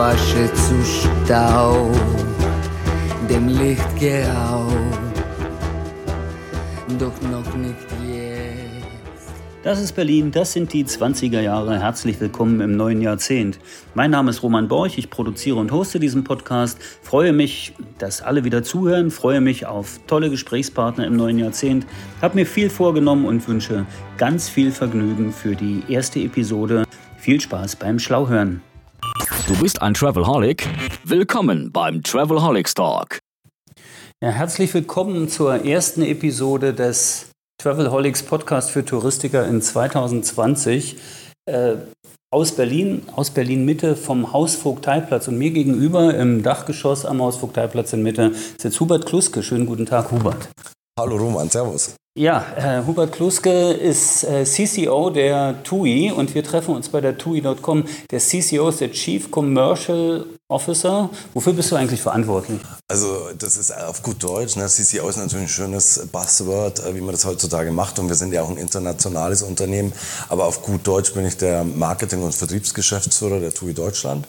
Asche zu Staub, dem Licht geraubt, doch noch nicht. Das ist Berlin, das sind die 20er Jahre. Herzlich willkommen im neuen Jahrzehnt. Mein Name ist Roman Borch, ich produziere und hoste diesen Podcast. Freue mich, dass alle wieder zuhören, freue mich auf tolle Gesprächspartner im neuen Jahrzehnt. Habe mir viel vorgenommen und wünsche ganz viel Vergnügen für die erste Episode. Viel Spaß beim Schlauhören. Du bist ein Travelholic? Willkommen beim Travelholics Talk. Ja, herzlich willkommen zur ersten Episode des Travelholics Podcast für Touristiker in 2020. Äh, aus Berlin, aus Berlin Mitte vom Hausvogteiplatz und mir gegenüber im Dachgeschoss am Hausvogteiplatz in Mitte sitzt Hubert Kluske. Schönen guten Tag, Hubert. Hallo Roman, Servus. Ja, äh, Hubert Kluske ist äh, CCO der TUI und wir treffen uns bei der TUI.com. Der CCO ist der Chief Commercial Officer. Wofür bist du eigentlich verantwortlich? Also das ist auf gut Deutsch. Ne? CCO ist natürlich ein schönes Buzzword, äh, wie man das heutzutage macht. Und wir sind ja auch ein internationales Unternehmen. Aber auf gut Deutsch bin ich der Marketing- und Vertriebsgeschäftsführer der TUI Deutschland.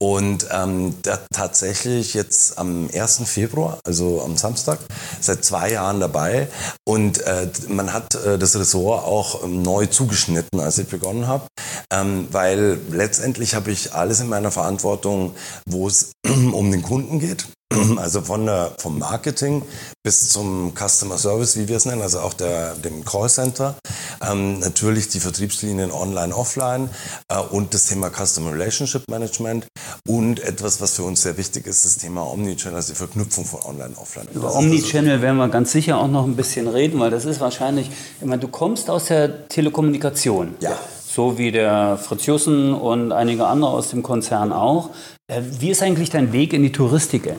Und ähm, tatsächlich jetzt am 1. Februar, also am Samstag, seit zwei Jahren dabei. Und äh, man hat äh, das Ressort auch ähm, neu zugeschnitten, als ich begonnen habe. Ähm, weil letztendlich habe ich alles in meiner Verantwortung, wo es um den Kunden geht. Also von der, vom Marketing bis zum Customer Service, wie wir es nennen, also auch der, dem Callcenter. Ähm, natürlich die Vertriebslinien online, offline äh, und das Thema Customer Relationship Management und etwas, was für uns sehr wichtig ist, das Thema Omnichannel, also die Verknüpfung von online, offline. Über Omnichannel werden wir ganz sicher auch noch ein bisschen reden, weil das ist wahrscheinlich, ich meine, du kommst aus der Telekommunikation. Ja so wie der Fritz Jussen und einige andere aus dem Konzern auch. Äh, wie ist eigentlich dein Weg in die Touristik äh,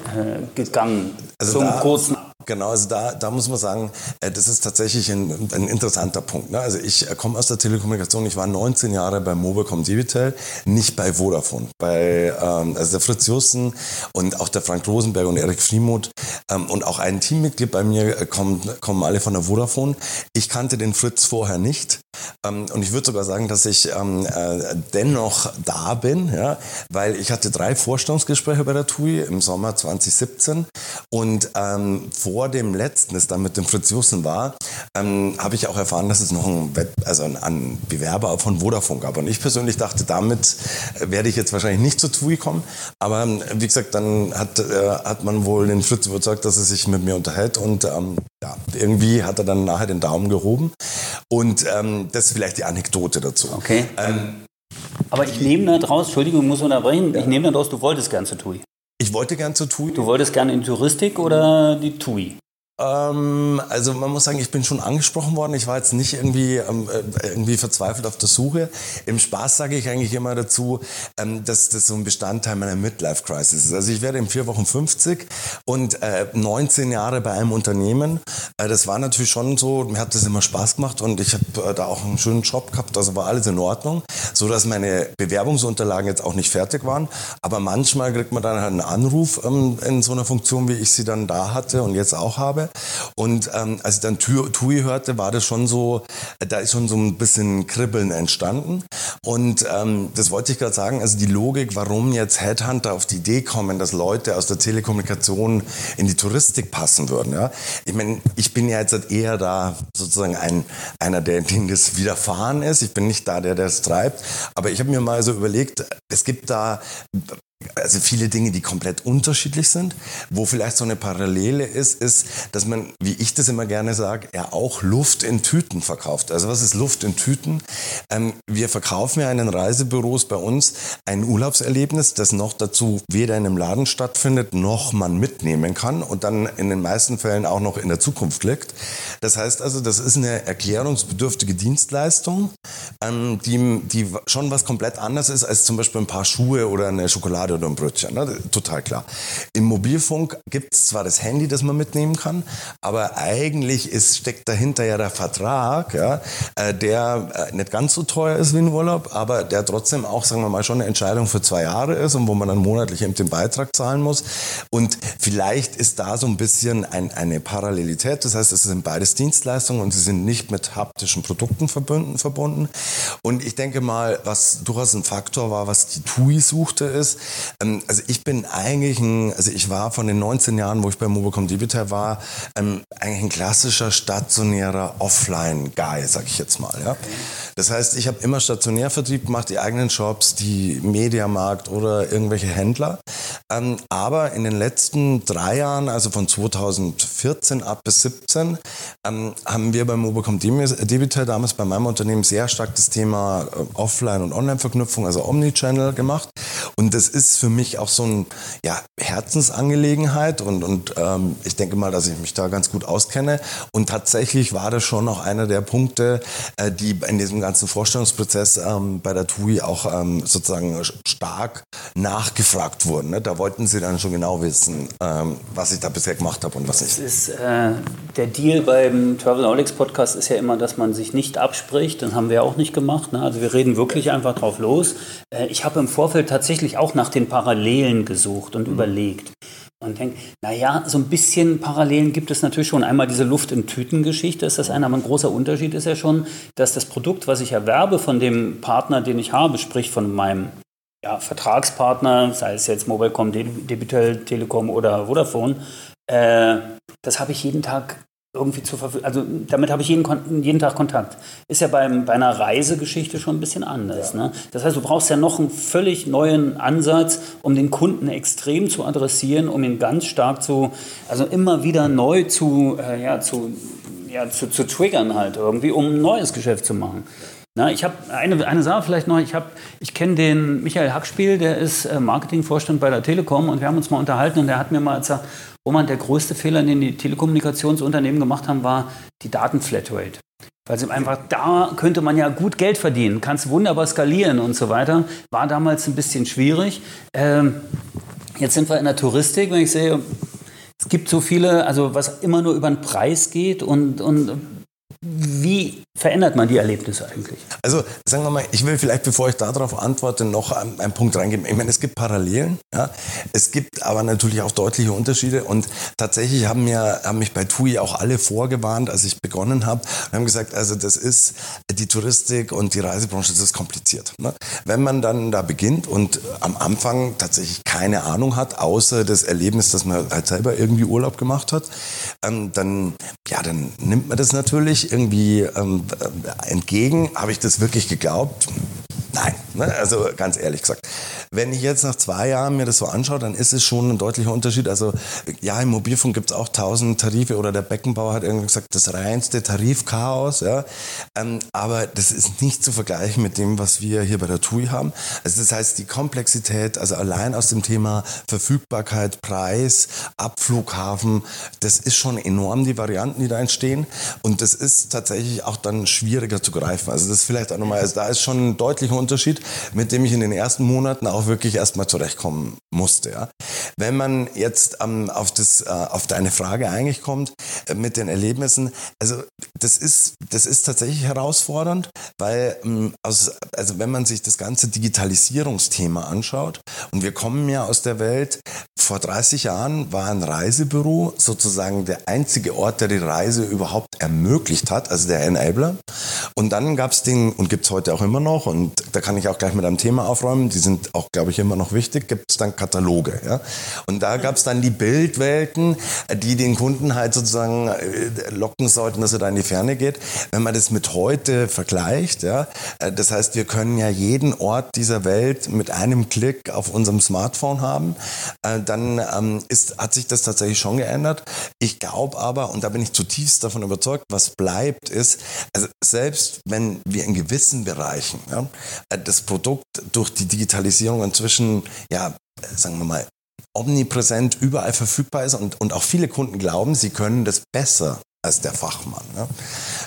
gegangen? Also Zum kurzen Genau, also da, da muss man sagen, äh, das ist tatsächlich ein, ein interessanter Punkt. Ne? Also ich komme aus der Telekommunikation, ich war 19 Jahre bei Mobicom Debitel, nicht bei Vodafone. Bei ähm, also der Fritz Jussen und auch der Frank Rosenberg und Erik Friemuth ähm, und auch ein Teammitglied bei mir kommen, kommen alle von der Vodafone. Ich kannte den Fritz vorher nicht ähm, und ich würde sogar sagen, dass ich ähm, äh, dennoch da bin, ja, weil ich hatte drei Vorstandsgespräche bei der TUI im Sommer 2017 und ähm, dem letzten, das dann mit dem Fritz Jussen war, ähm, habe ich auch erfahren, dass es noch einen, Wett also einen Bewerber von Vodafone gab. Und ich persönlich dachte, damit werde ich jetzt wahrscheinlich nicht zur TUI kommen. Aber ähm, wie gesagt, dann hat, äh, hat man wohl den Fritz überzeugt, dass er sich mit mir unterhält und ähm, ja, irgendwie hat er dann nachher den Daumen gehoben. Und ähm, das ist vielleicht die Anekdote dazu. Okay. Ähm, aber ich nehme da draus, Entschuldigung, ich muss unterbrechen, ja. ich nehme da draus, du wolltest gern zur TUI. Wollte gern zur TUI. Du wolltest gerne in Touristik oder die TUI? Ähm, also man muss sagen, ich bin schon angesprochen worden. Ich war jetzt nicht irgendwie, ähm, äh, irgendwie verzweifelt auf der Suche. Im Spaß sage ich eigentlich immer dazu, ähm, dass das so ein Bestandteil meiner Midlife-Crisis ist. Also ich werde in vier Wochen 50 und äh, 19 Jahre bei einem Unternehmen. Äh, das war natürlich schon so, mir hat das immer Spaß gemacht und ich habe äh, da auch einen schönen Job gehabt, also war alles in Ordnung, so dass meine Bewerbungsunterlagen jetzt auch nicht fertig waren. Aber manchmal kriegt man dann halt einen Anruf ähm, in so einer Funktion, wie ich sie dann da hatte und jetzt auch habe. Und ähm, als ich dann Tui hörte, war das schon so, da ist schon so ein bisschen Kribbeln entstanden. Und ähm, das wollte ich gerade sagen, also die Logik, warum jetzt Headhunter auf die Idee kommen, dass Leute aus der Telekommunikation in die Touristik passen würden. Ja? Ich meine, ich bin ja jetzt halt eher da sozusagen ein, einer, der denen das widerfahren ist. Ich bin nicht da, der das treibt. Aber ich habe mir mal so überlegt, es gibt da also viele Dinge, die komplett unterschiedlich sind. Wo vielleicht so eine Parallele ist, ist, dass man, wie ich das immer gerne sage, ja auch Luft in Tüten verkauft. Also was ist Luft in Tüten? Ähm, wir verkaufen ja in den Reisebüros bei uns ein Urlaubserlebnis, das noch dazu weder in einem Laden stattfindet, noch man mitnehmen kann und dann in den meisten Fällen auch noch in der Zukunft liegt. Das heißt also, das ist eine erklärungsbedürftige Dienstleistung, ähm, die, die schon was komplett anderes ist als zum Beispiel ein paar Schuhe oder eine Schokolade oder ein Brötchen. Ne? Total klar. Im Mobilfunk gibt es zwar das Handy, das man mitnehmen kann, aber eigentlich ist, steckt dahinter ja der Vertrag, ja, äh, der äh, nicht ganz so teuer ist wie ein Urlaub, aber der trotzdem auch, sagen wir mal, schon eine Entscheidung für zwei Jahre ist und wo man dann monatlich eben den Beitrag zahlen muss. Und vielleicht ist da so ein bisschen ein, eine Parallelität. Das heißt, es sind beides Dienstleistungen und sie sind nicht mit haptischen Produkten verbunden. Und ich denke mal, was durchaus ein Faktor war, was die TUI suchte, ist, also ich bin eigentlich ein, also ich war von den 19 Jahren, wo ich bei Mobicom Digital war, ähm, eigentlich ein klassischer stationärer Offline-Guy, sag ich jetzt mal. Ja? Das heißt, ich habe immer Stationärvertrieb gemacht, die eigenen Shops, die Mediamarkt oder irgendwelche Händler. Ähm, aber in den letzten drei Jahren, also von 2014 ab bis 17, ähm, haben wir bei Mobicom Digital damals bei meinem Unternehmen sehr stark das Thema äh, Offline- und Online-Verknüpfung, also Omnichannel gemacht. Und das ist für mich auch so ein ja, Herzensangelegenheit und, und ähm, ich denke mal, dass ich mich da ganz gut auskenne. Und tatsächlich war das schon noch einer der Punkte, äh, die in diesem ganzen Vorstellungsprozess ähm, bei der TUI auch ähm, sozusagen stark nachgefragt wurden. Ne? Da wollten sie dann schon genau wissen, ähm, was ich da bisher gemacht habe und was nicht. Ist, äh, der Deal beim Travelholics Podcast ist ja immer, dass man sich nicht abspricht. Das haben wir auch nicht gemacht. Ne? Also wir reden wirklich einfach drauf los. Äh, ich habe im Vorfeld tatsächlich auch nach den Parallelen gesucht und mhm. überlegt. Und denke, naja, so ein bisschen Parallelen gibt es natürlich schon. Einmal diese Luft in Tüten-Geschichte ist das eine, aber ein großer Unterschied ist ja schon, dass das Produkt, was ich erwerbe von dem Partner, den ich habe, sprich von meinem ja, Vertragspartner, sei es jetzt Mobilecom, Debitel, Telekom oder Vodafone, äh, das habe ich jeden Tag irgendwie zur Verfügung. Also damit habe ich jeden, jeden Tag Kontakt. Ist ja beim, bei einer Reisegeschichte schon ein bisschen anders. Ja. Ne? Das heißt, du brauchst ja noch einen völlig neuen Ansatz, um den Kunden extrem zu adressieren, um ihn ganz stark zu, also immer wieder neu zu, äh, ja, zu, ja, zu, zu triggern halt irgendwie, um ein neues Geschäft zu machen. Na, ich habe eine, eine Sache vielleicht noch. Ich, ich kenne den Michael Hackspiel, der ist äh, Marketingvorstand bei der Telekom und wir haben uns mal unterhalten und der hat mir mal gesagt, Roman, der größte Fehler, den die Telekommunikationsunternehmen gemacht haben, war die Datenflatrate. Weil sie einfach, da könnte man ja gut Geld verdienen, kannst wunderbar skalieren und so weiter. War damals ein bisschen schwierig. Ähm, jetzt sind wir in der Touristik, wenn ich sehe, es gibt so viele, also was immer nur über den Preis geht und, und wie verändert man die Erlebnisse eigentlich? Also sagen wir mal, ich will vielleicht, bevor ich darauf antworte, noch einen, einen Punkt reingeben. Ich meine, es gibt Parallelen, ja? es gibt aber natürlich auch deutliche Unterschiede und tatsächlich haben, mir, haben mich bei TUI auch alle vorgewarnt, als ich begonnen habe und haben gesagt, also das ist die Touristik und die Reisebranche, das ist kompliziert. Ne? Wenn man dann da beginnt und am Anfang tatsächlich keine Ahnung hat, außer das Erlebnis, dass man halt selber irgendwie Urlaub gemacht hat, ähm, dann, ja, dann nimmt man das natürlich irgendwie ähm, äh, entgegen. Habe ich das wirklich geglaubt? Nein, ne? also ganz ehrlich gesagt. Wenn ich jetzt nach zwei Jahren mir das so anschaue, dann ist es schon ein deutlicher Unterschied. Also ja, im Mobilfunk gibt es auch tausend Tarife oder der Beckenbauer hat irgendwie gesagt, das reinste Tarifchaos. Ja? Ähm, aber das ist nicht zu vergleichen mit dem, was wir hier bei der TUI haben. Also das heißt, die Komplexität, also allein aus dem Thema Verfügbarkeit, Preis, Abflughafen, das ist schon enorm, die Varianten, die da entstehen. Und das ist tatsächlich auch dann schwieriger zu greifen. Also das ist vielleicht auch nochmal, also da ist schon ein deutlicher Unterschied, mit dem ich in den ersten Monaten auch wirklich erstmal zurechtkommen musste. Ja. Wenn man jetzt ähm, auf, das, äh, auf deine Frage eigentlich kommt äh, mit den Erlebnissen, also das ist, das ist tatsächlich herausfordernd, weil ähm, aus, also wenn man sich das ganze Digitalisierungsthema anschaut und wir kommen ja aus der Welt, vor 30 Jahren war ein Reisebüro sozusagen der einzige Ort, der die Reise überhaupt ermöglicht hat, also der Enabler. Und dann gab es den, und gibt es heute auch immer noch, und da kann ich auch gleich mit einem Thema aufräumen, die sind auch, glaube ich, immer noch wichtig, gibt es dann Kataloge. Ja? Und da gab es dann die Bildwelten, die den Kunden halt sozusagen äh, locken sollten, dass er da in die Ferne geht. Wenn man das mit heute vergleicht, ja, äh, das heißt, wir können ja jeden Ort dieser Welt mit einem Klick auf unserem Smartphone haben, äh, dann ähm, ist, hat sich das tatsächlich schon geändert. Ich glaube aber, und da bin ich zutiefst davon überzeugt, was bleibt ist, also selbst wenn wir in gewissen Bereichen ja, das Produkt durch die Digitalisierung inzwischen, ja, sagen wir mal, omnipräsent überall verfügbar ist und, und auch viele Kunden glauben, sie können das besser als der Fachmann. Ja.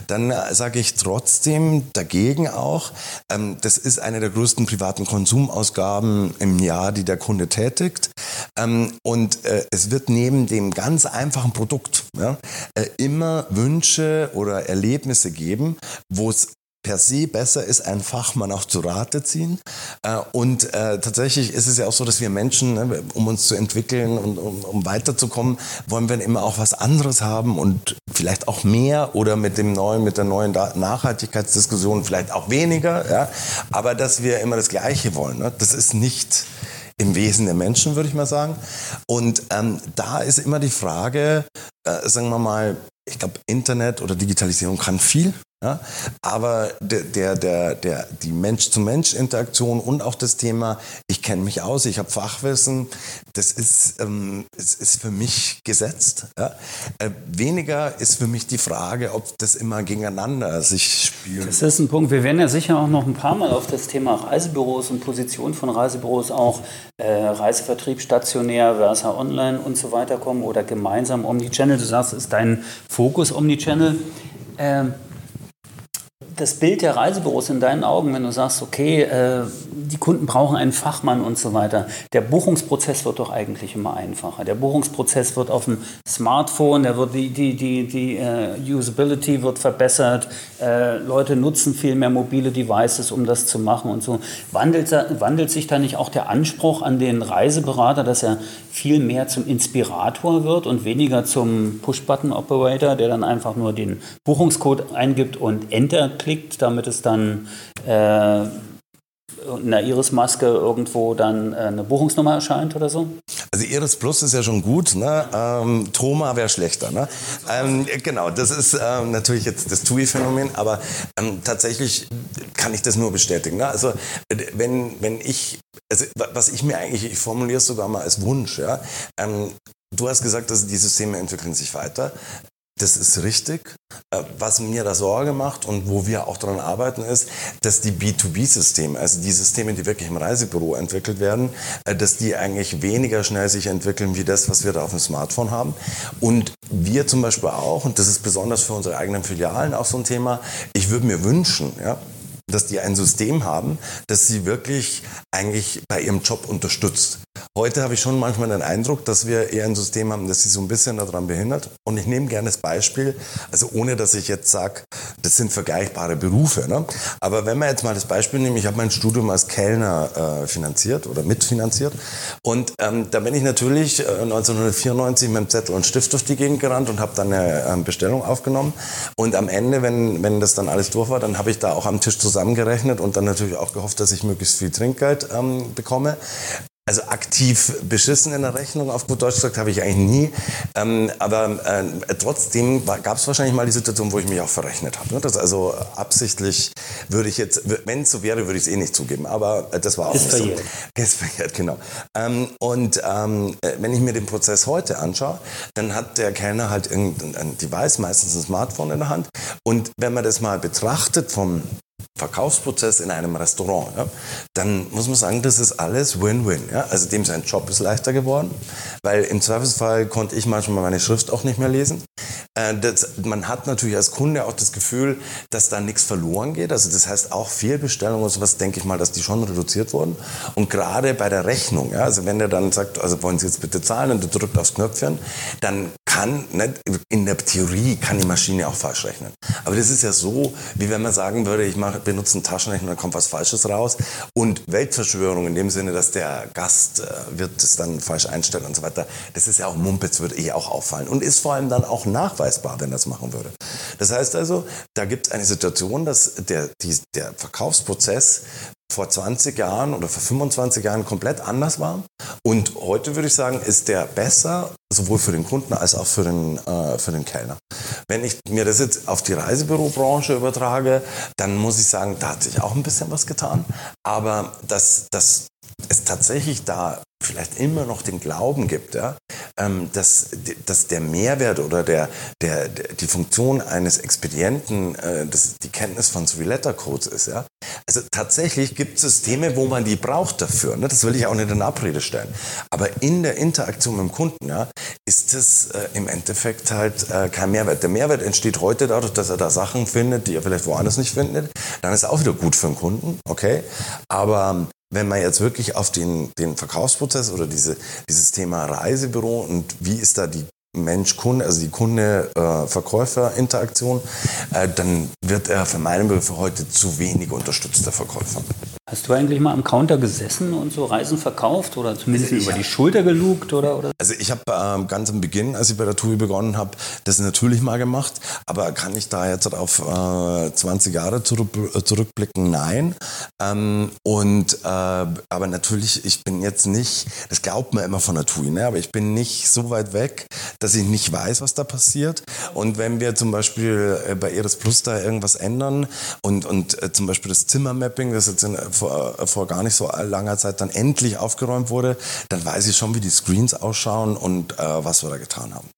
Dann äh, sage ich trotzdem dagegen auch, ähm, das ist eine der größten privaten Konsumausgaben im Jahr, die der Kunde tätigt. Ähm, und äh, es wird neben dem ganz einfachen Produkt ja, äh, immer Wünsche oder Erlebnisse geben, wo es per se besser ist, einen Fachmann auch zu Rate ziehen. Äh, und äh, tatsächlich ist es ja auch so, dass wir Menschen, ne, um uns zu entwickeln und um, weiterzukommen, wollen wir immer auch was anderes haben und vielleicht auch mehr oder mit dem neuen, mit der neuen Nachhaltigkeitsdiskussion vielleicht auch weniger. Aber dass wir immer das Gleiche wollen, ne? das ist nicht im Wesen der Menschen, würde ich mal sagen. Und ähm, da ist immer die Frage, äh, sagen wir mal, ich glaube, Internet oder Digitalisierung kann viel. Ja? Aber der, der, der, der, die Mensch-zu-Mensch-Interaktion und auch das Thema, ich kenne mich aus, ich habe Fachwissen, das ist, ähm, ist, ist für mich gesetzt. Ja? Äh, weniger ist für mich die Frage, ob das immer gegeneinander sich spielt. Das ist ein Punkt. Wir werden ja sicher auch noch ein paar Mal auf das Thema Reisebüros und Position von Reisebüros auch äh, Reisevertrieb stationär versus online und so weiter kommen oder gemeinsam Omnichannel. Du sagst, ist dein Fokus Omnichannel. Ähm, das Bild der Reisebüros in deinen Augen, wenn du sagst, okay, äh, die Kunden brauchen einen Fachmann und so weiter, der Buchungsprozess wird doch eigentlich immer einfacher. Der Buchungsprozess wird auf dem Smartphone, der wird die, die, die, die uh, Usability wird verbessert, äh, Leute nutzen viel mehr mobile Devices, um das zu machen und so. Wandelt, wandelt sich da nicht auch der Anspruch an den Reiseberater, dass er viel mehr zum Inspirator wird und weniger zum Push-Button-Operator, der dann einfach nur den Buchungscode eingibt und Enter klickt, damit es dann äh, in der Iris-Maske irgendwo dann äh, eine Buchungsnummer erscheint oder so? Also Iris Plus ist ja schon gut, ne? Ähm, Troma wäre schlechter. Ne? Ähm, genau, das ist ähm, natürlich jetzt das TUI-Phänomen, aber ähm, tatsächlich kann ich das nur bestätigen. Ne? Also wenn, wenn ich, also was ich mir eigentlich, ich formuliere es sogar mal als Wunsch, ja, ähm, Du hast gesagt, dass die Systeme entwickeln sich weiter. Das ist richtig. Äh, was mir da Sorge macht und wo wir auch daran arbeiten, ist, dass die B2B-Systeme, also die Systeme, die wirklich im Reisebüro entwickelt werden, äh, dass die eigentlich weniger schnell sich entwickeln wie das, was wir da auf dem Smartphone haben. Und wir zum Beispiel auch, und das ist besonders für unsere eigenen Filialen auch so ein Thema, ich würde mir wünschen, ja, dass die ein System haben, das sie wirklich eigentlich bei ihrem Job unterstützt. Heute habe ich schon manchmal den Eindruck, dass wir eher ein System haben, das sie so ein bisschen daran behindert. Und ich nehme gerne das Beispiel, also ohne dass ich jetzt sage, das sind vergleichbare Berufe. Ne? Aber wenn wir jetzt mal das Beispiel nehmen, ich habe mein Studium als Kellner äh, finanziert oder mitfinanziert. Und ähm, da bin ich natürlich äh, 1994 mit dem Zettel und Stift durch die Gegend gerannt und habe dann eine äh, Bestellung aufgenommen. Und am Ende, wenn, wenn das dann alles durch war, dann habe ich da auch am Tisch zusammen zusammengerechnet und dann natürlich auch gehofft, dass ich möglichst viel Trinkgeld ähm, bekomme. Also aktiv beschissen in der Rechnung, auf gut Deutsch gesagt, habe ich eigentlich nie. Ähm, aber äh, trotzdem gab es wahrscheinlich mal die Situation, wo ich mich auch verrechnet habe. Ne? Das also absichtlich würde ich jetzt, wenn es so wäre, würde ich es eh nicht zugeben. Aber äh, das war auch ist nicht verjährt. so. Ist verjährt, genau. Ähm, und ähm, äh, wenn ich mir den Prozess heute anschaue, dann hat der Kellner halt irgendein Device, meistens ein Smartphone in der Hand. Und wenn man das mal betrachtet vom Verkaufsprozess in einem Restaurant, ja, dann muss man sagen, das ist alles Win-Win. Ja? Also dem sein Job ist leichter geworden, weil im Zweifelsfall konnte ich manchmal meine Schrift auch nicht mehr lesen. Äh, das, man hat natürlich als Kunde auch das Gefühl, dass da nichts verloren geht. Also das heißt auch Fehlbestellungen und sowas, denke ich mal, dass die schon reduziert wurden. Und gerade bei der Rechnung, ja, also wenn der dann sagt, also wollen Sie jetzt bitte zahlen und du drückt aufs Knöpfchen, dann kann, nicht, in der Theorie kann die Maschine auch falsch rechnen. Aber das ist ja so, wie wenn man sagen würde, ich mache benutzen Taschenrechner, dann kommt was Falsches raus. Und Weltverschwörung in dem Sinne, dass der Gast äh, wird es dann falsch einstellen und so weiter, das ist ja auch Mumpitz, würde eh auch auffallen. Und ist vor allem dann auch nachweisbar, wenn das machen würde. Das heißt also, da gibt es eine Situation, dass der, die, der Verkaufsprozess vor 20 Jahren oder vor 25 Jahren komplett anders war. Und heute würde ich sagen, ist der besser, sowohl für den Kunden als auch für den, äh, für den Kellner. Wenn ich mir das jetzt auf die Reisebürobranche übertrage, dann muss ich sagen, da hat sich auch ein bisschen was getan. Aber dass, dass es tatsächlich da vielleicht immer noch den Glauben gibt, ja, ähm, dass, dass der Mehrwert oder der, der, die Funktion eines Expedienten äh, das, die Kenntnis von Three-Letter-Codes ist. Ja. Also tatsächlich gibt es Systeme, wo man die braucht dafür. Ne? Das will ich auch nicht in Abrede stellen. Aber in der Interaktion mit dem Kunden ja, ist es äh, im Endeffekt halt äh, kein Mehrwert. Der Mehrwert entsteht heute dadurch, dass er da Sachen findet, die er vielleicht woanders nicht findet. Dann ist er auch wieder gut für den Kunden, okay. Aber wenn man jetzt wirklich auf den, den Verkaufsprozess oder diese, dieses Thema Reisebüro und wie ist da die Mensch-Kunde, also die Kunde-Verkäufer-Interaktion, äh, dann wird er für meinen Begriff heute zu wenig unterstützt, der Verkäufer. Hast du eigentlich mal am Counter gesessen und so Reisen verkauft oder zumindest also über die Schulter gelugt oder? oder? Also ich habe ähm, ganz am Beginn, als ich bei der TUI begonnen habe, das natürlich mal gemacht, aber kann ich da jetzt auf äh, 20 Jahre zurück, äh, zurückblicken? Nein. Ähm, und äh, aber natürlich, ich bin jetzt nicht, das glaubt man immer von der TUI, ne? aber ich bin nicht so weit weg, dass ich nicht weiß, was da passiert. Und wenn wir zum Beispiel äh, bei Eres Plus da irgendwas ändern und, und äh, zum Beispiel das Zimmermapping, das jetzt in vor, vor gar nicht so langer Zeit dann endlich aufgeräumt wurde, dann weiß ich schon, wie die Screens ausschauen und äh, was wir da getan haben.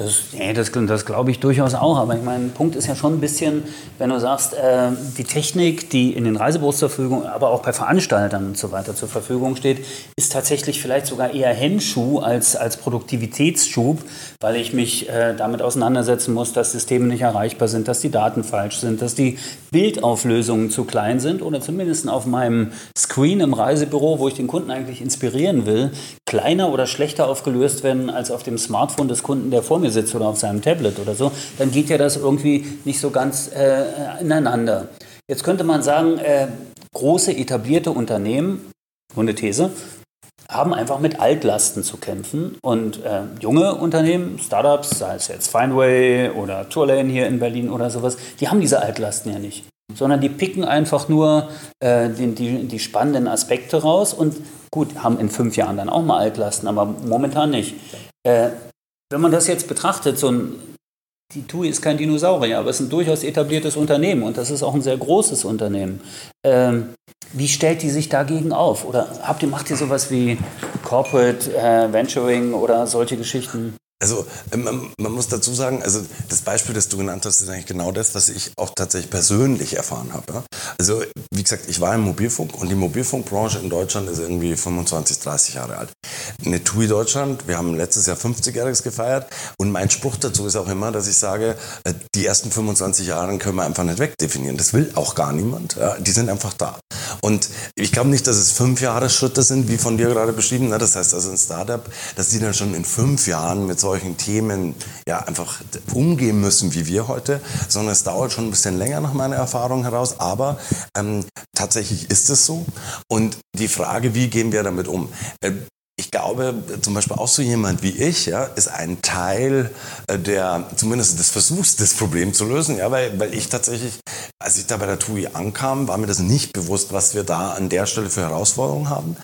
Das, nee, das, das glaube ich durchaus auch. Aber ich meine, Punkt ist ja schon ein bisschen, wenn du sagst, äh, die Technik, die in den Reisebüros zur Verfügung, aber auch bei Veranstaltern und so weiter zur Verfügung steht, ist tatsächlich vielleicht sogar eher Hemmschuh als, als Produktivitätsschub, weil ich mich äh, damit auseinandersetzen muss, dass Systeme nicht erreichbar sind, dass die Daten falsch sind, dass die Bildauflösungen zu klein sind oder zumindest auf meinem Screen im Reisebüro, wo ich den Kunden eigentlich inspirieren will, kleiner oder schlechter aufgelöst werden als auf dem Smartphone des Kunden, der vor mir sitzt oder auf seinem Tablet oder so, dann geht ja das irgendwie nicht so ganz äh, ineinander. Jetzt könnte man sagen, äh, große etablierte Unternehmen, nur eine These, haben einfach mit Altlasten zu kämpfen. Und äh, junge Unternehmen, Startups, sei es jetzt Findway oder Tourlane hier in Berlin oder sowas, die haben diese Altlasten ja nicht. Sondern die picken einfach nur äh, die, die, die, spannenden Aspekte raus und gut, haben in fünf Jahren dann auch mal Altlasten, aber momentan nicht. Äh, wenn man das jetzt betrachtet, so ein, die TUI ist kein Dinosaurier, aber es ist ein durchaus etabliertes Unternehmen und das ist auch ein sehr großes Unternehmen. Ähm, wie stellt die sich dagegen auf? Oder habt ihr, macht ihr sowas wie Corporate äh, Venturing oder solche Geschichten? Also ähm, man, man, muss dazu sagen, also das Beispiel, das du genannt hast, ist eigentlich genau das, was ich auch tatsächlich persönlich erfahren habe. Also wie gesagt, ich war im Mobilfunk und die Mobilfunkbranche in Deutschland ist irgendwie 25, 30 Jahre alt. Eine TUI Deutschland, wir haben letztes Jahr 50-Jähriges gefeiert und mein Spruch dazu ist auch immer, dass ich sage, äh, die ersten 25 Jahre können wir einfach nicht wegdefinieren. Das will auch gar niemand. Ja, die sind einfach da. Und ich glaube nicht, dass es fünf Jahre Schritte sind, wie von dir gerade beschrieben. Ne? Das heißt also ein Startup, dass die dann schon in fünf Jahren mit so solchen Themen ja einfach umgehen müssen wie wir heute, sondern es dauert schon ein bisschen länger nach meiner Erfahrung heraus. Aber ähm, tatsächlich ist es so. Und die Frage, wie gehen wir damit um? Äh, ich glaube, zum Beispiel auch so jemand wie ich, ja, ist ein Teil äh, der, zumindest des Versuchs, das Problem zu lösen, ja, weil, weil ich tatsächlich, als ich da bei der TUI ankam, war mir das nicht bewusst, was wir da an der Stelle für Herausforderungen haben.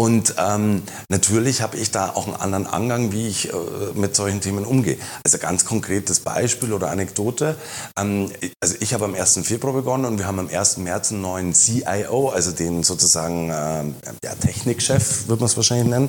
Und ähm, natürlich habe ich da auch einen anderen Angang, wie ich äh, mit solchen Themen umgehe. Also ganz konkretes Beispiel oder Anekdote. Ähm, also ich habe am 1. Februar begonnen und wir haben am 1. März einen neuen CIO, also den sozusagen äh, ja, Technikchef, wird man es wahrscheinlich nennen,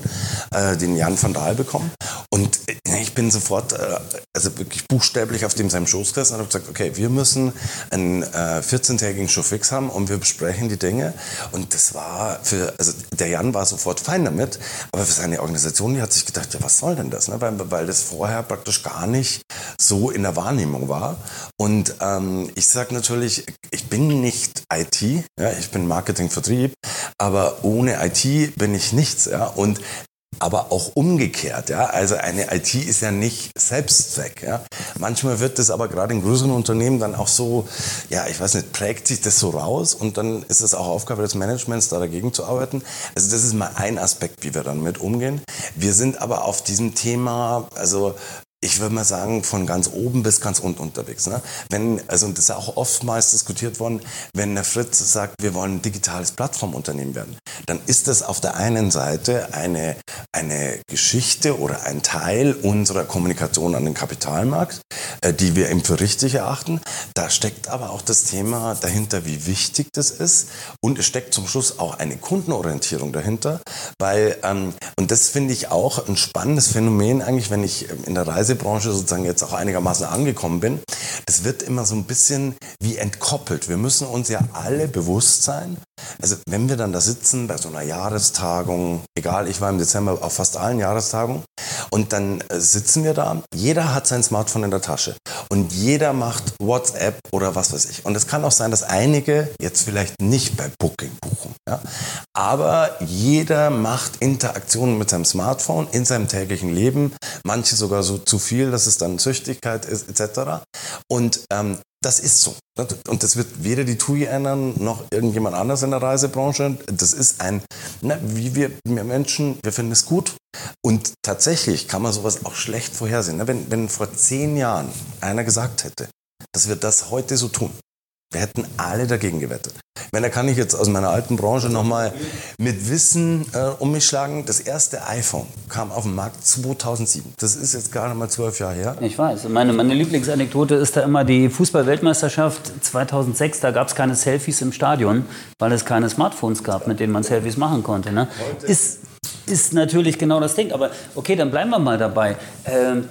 äh, den Jan van Dahl bekommen. Und äh, ich bin sofort, äh, also wirklich buchstäblich auf dem seinem Schoß gesessen und habe gesagt, okay, wir müssen einen äh, 14-tägigen Showfix haben und wir besprechen die Dinge. Und das war für, also der Jan war sofort fein damit, aber für seine Organisation, die hat sich gedacht, ja, was soll denn das? Ne? Weil, weil das vorher praktisch gar nicht so in der Wahrnehmung war. Und ähm, ich sage natürlich, ich bin nicht IT, ja, ich bin Marketing, Vertrieb, aber ohne IT bin ich nichts. Ja? Und aber auch umgekehrt. Ja? Also eine IT ist ja nicht Selbstzweck. Ja? Manchmal wird das aber gerade in größeren Unternehmen dann auch so, ja, ich weiß nicht, prägt sich das so raus und dann ist es auch Aufgabe des Managements, da dagegen zu arbeiten. Also das ist mal ein Aspekt, wie wir dann mit umgehen. Wir sind aber auf diesem Thema, also ich würde mal sagen, von ganz oben bis ganz unten unterwegs. Ne? Wenn, also das ist ja auch oftmals diskutiert worden, wenn der Fritz sagt, wir wollen ein digitales Plattformunternehmen werden, dann ist das auf der einen Seite eine, eine Geschichte oder ein Teil unserer Kommunikation an den Kapitalmarkt, äh, die wir eben für richtig erachten. Da steckt aber auch das Thema dahinter, wie wichtig das ist. Und es steckt zum Schluss auch eine Kundenorientierung dahinter, weil, ähm, und das finde ich auch ein spannendes Phänomen eigentlich, wenn ich in der Reise Reisebranche sozusagen jetzt auch einigermaßen angekommen bin, das wird immer so ein bisschen wie entkoppelt. Wir müssen uns ja alle bewusst sein, Also wenn wir dann da sitzen bei so einer Jahrestagung, egal, ich war im Dezember auf fast allen Jahrestagungen und dann äh, sitzen wir da, jeder hat sein Smartphone in der Tasche und jeder macht WhatsApp oder was weiß ich. Und es kann auch sein, dass einige jetzt vielleicht nicht bei Booking buchen, ja? aber jeder macht Interaktionen mit seinem Smartphone in seinem täglichen Leben, manche sogar so zu viel, dass es dann Züchtigkeit ist etc. Und ähm, das ist so. Und das wird weder die TUI ändern, noch irgendjemand anders in der Reisebranche. Das ist ein, na, wie wir, wir Menschen, wir finden es gut. Und tatsächlich kann man sowas auch schlecht vorhersehen. Wenn, wenn vor zehn Jahren einer gesagt hätte, dass wir das heute so tun, wir hätten alle dagegen gewettet. Ich meine, da kann ich jetzt aus meiner alten Branche nochmal mit Wissen äh, um mich schlagen. Das erste iPhone kam auf den Markt 2007. Das ist jetzt gerade mal zwölf Jahre her. Ich weiß. Meine, meine Lieblingsanekdote ist da immer die Fußball-Weltmeisterschaft 2006. Da gab es keine Selfies im Stadion, weil es keine Smartphones gab, mit denen man Selfies machen konnte. Ne? Ist, ist natürlich genau das Ding. Aber okay, dann bleiben wir mal dabei. Ähm,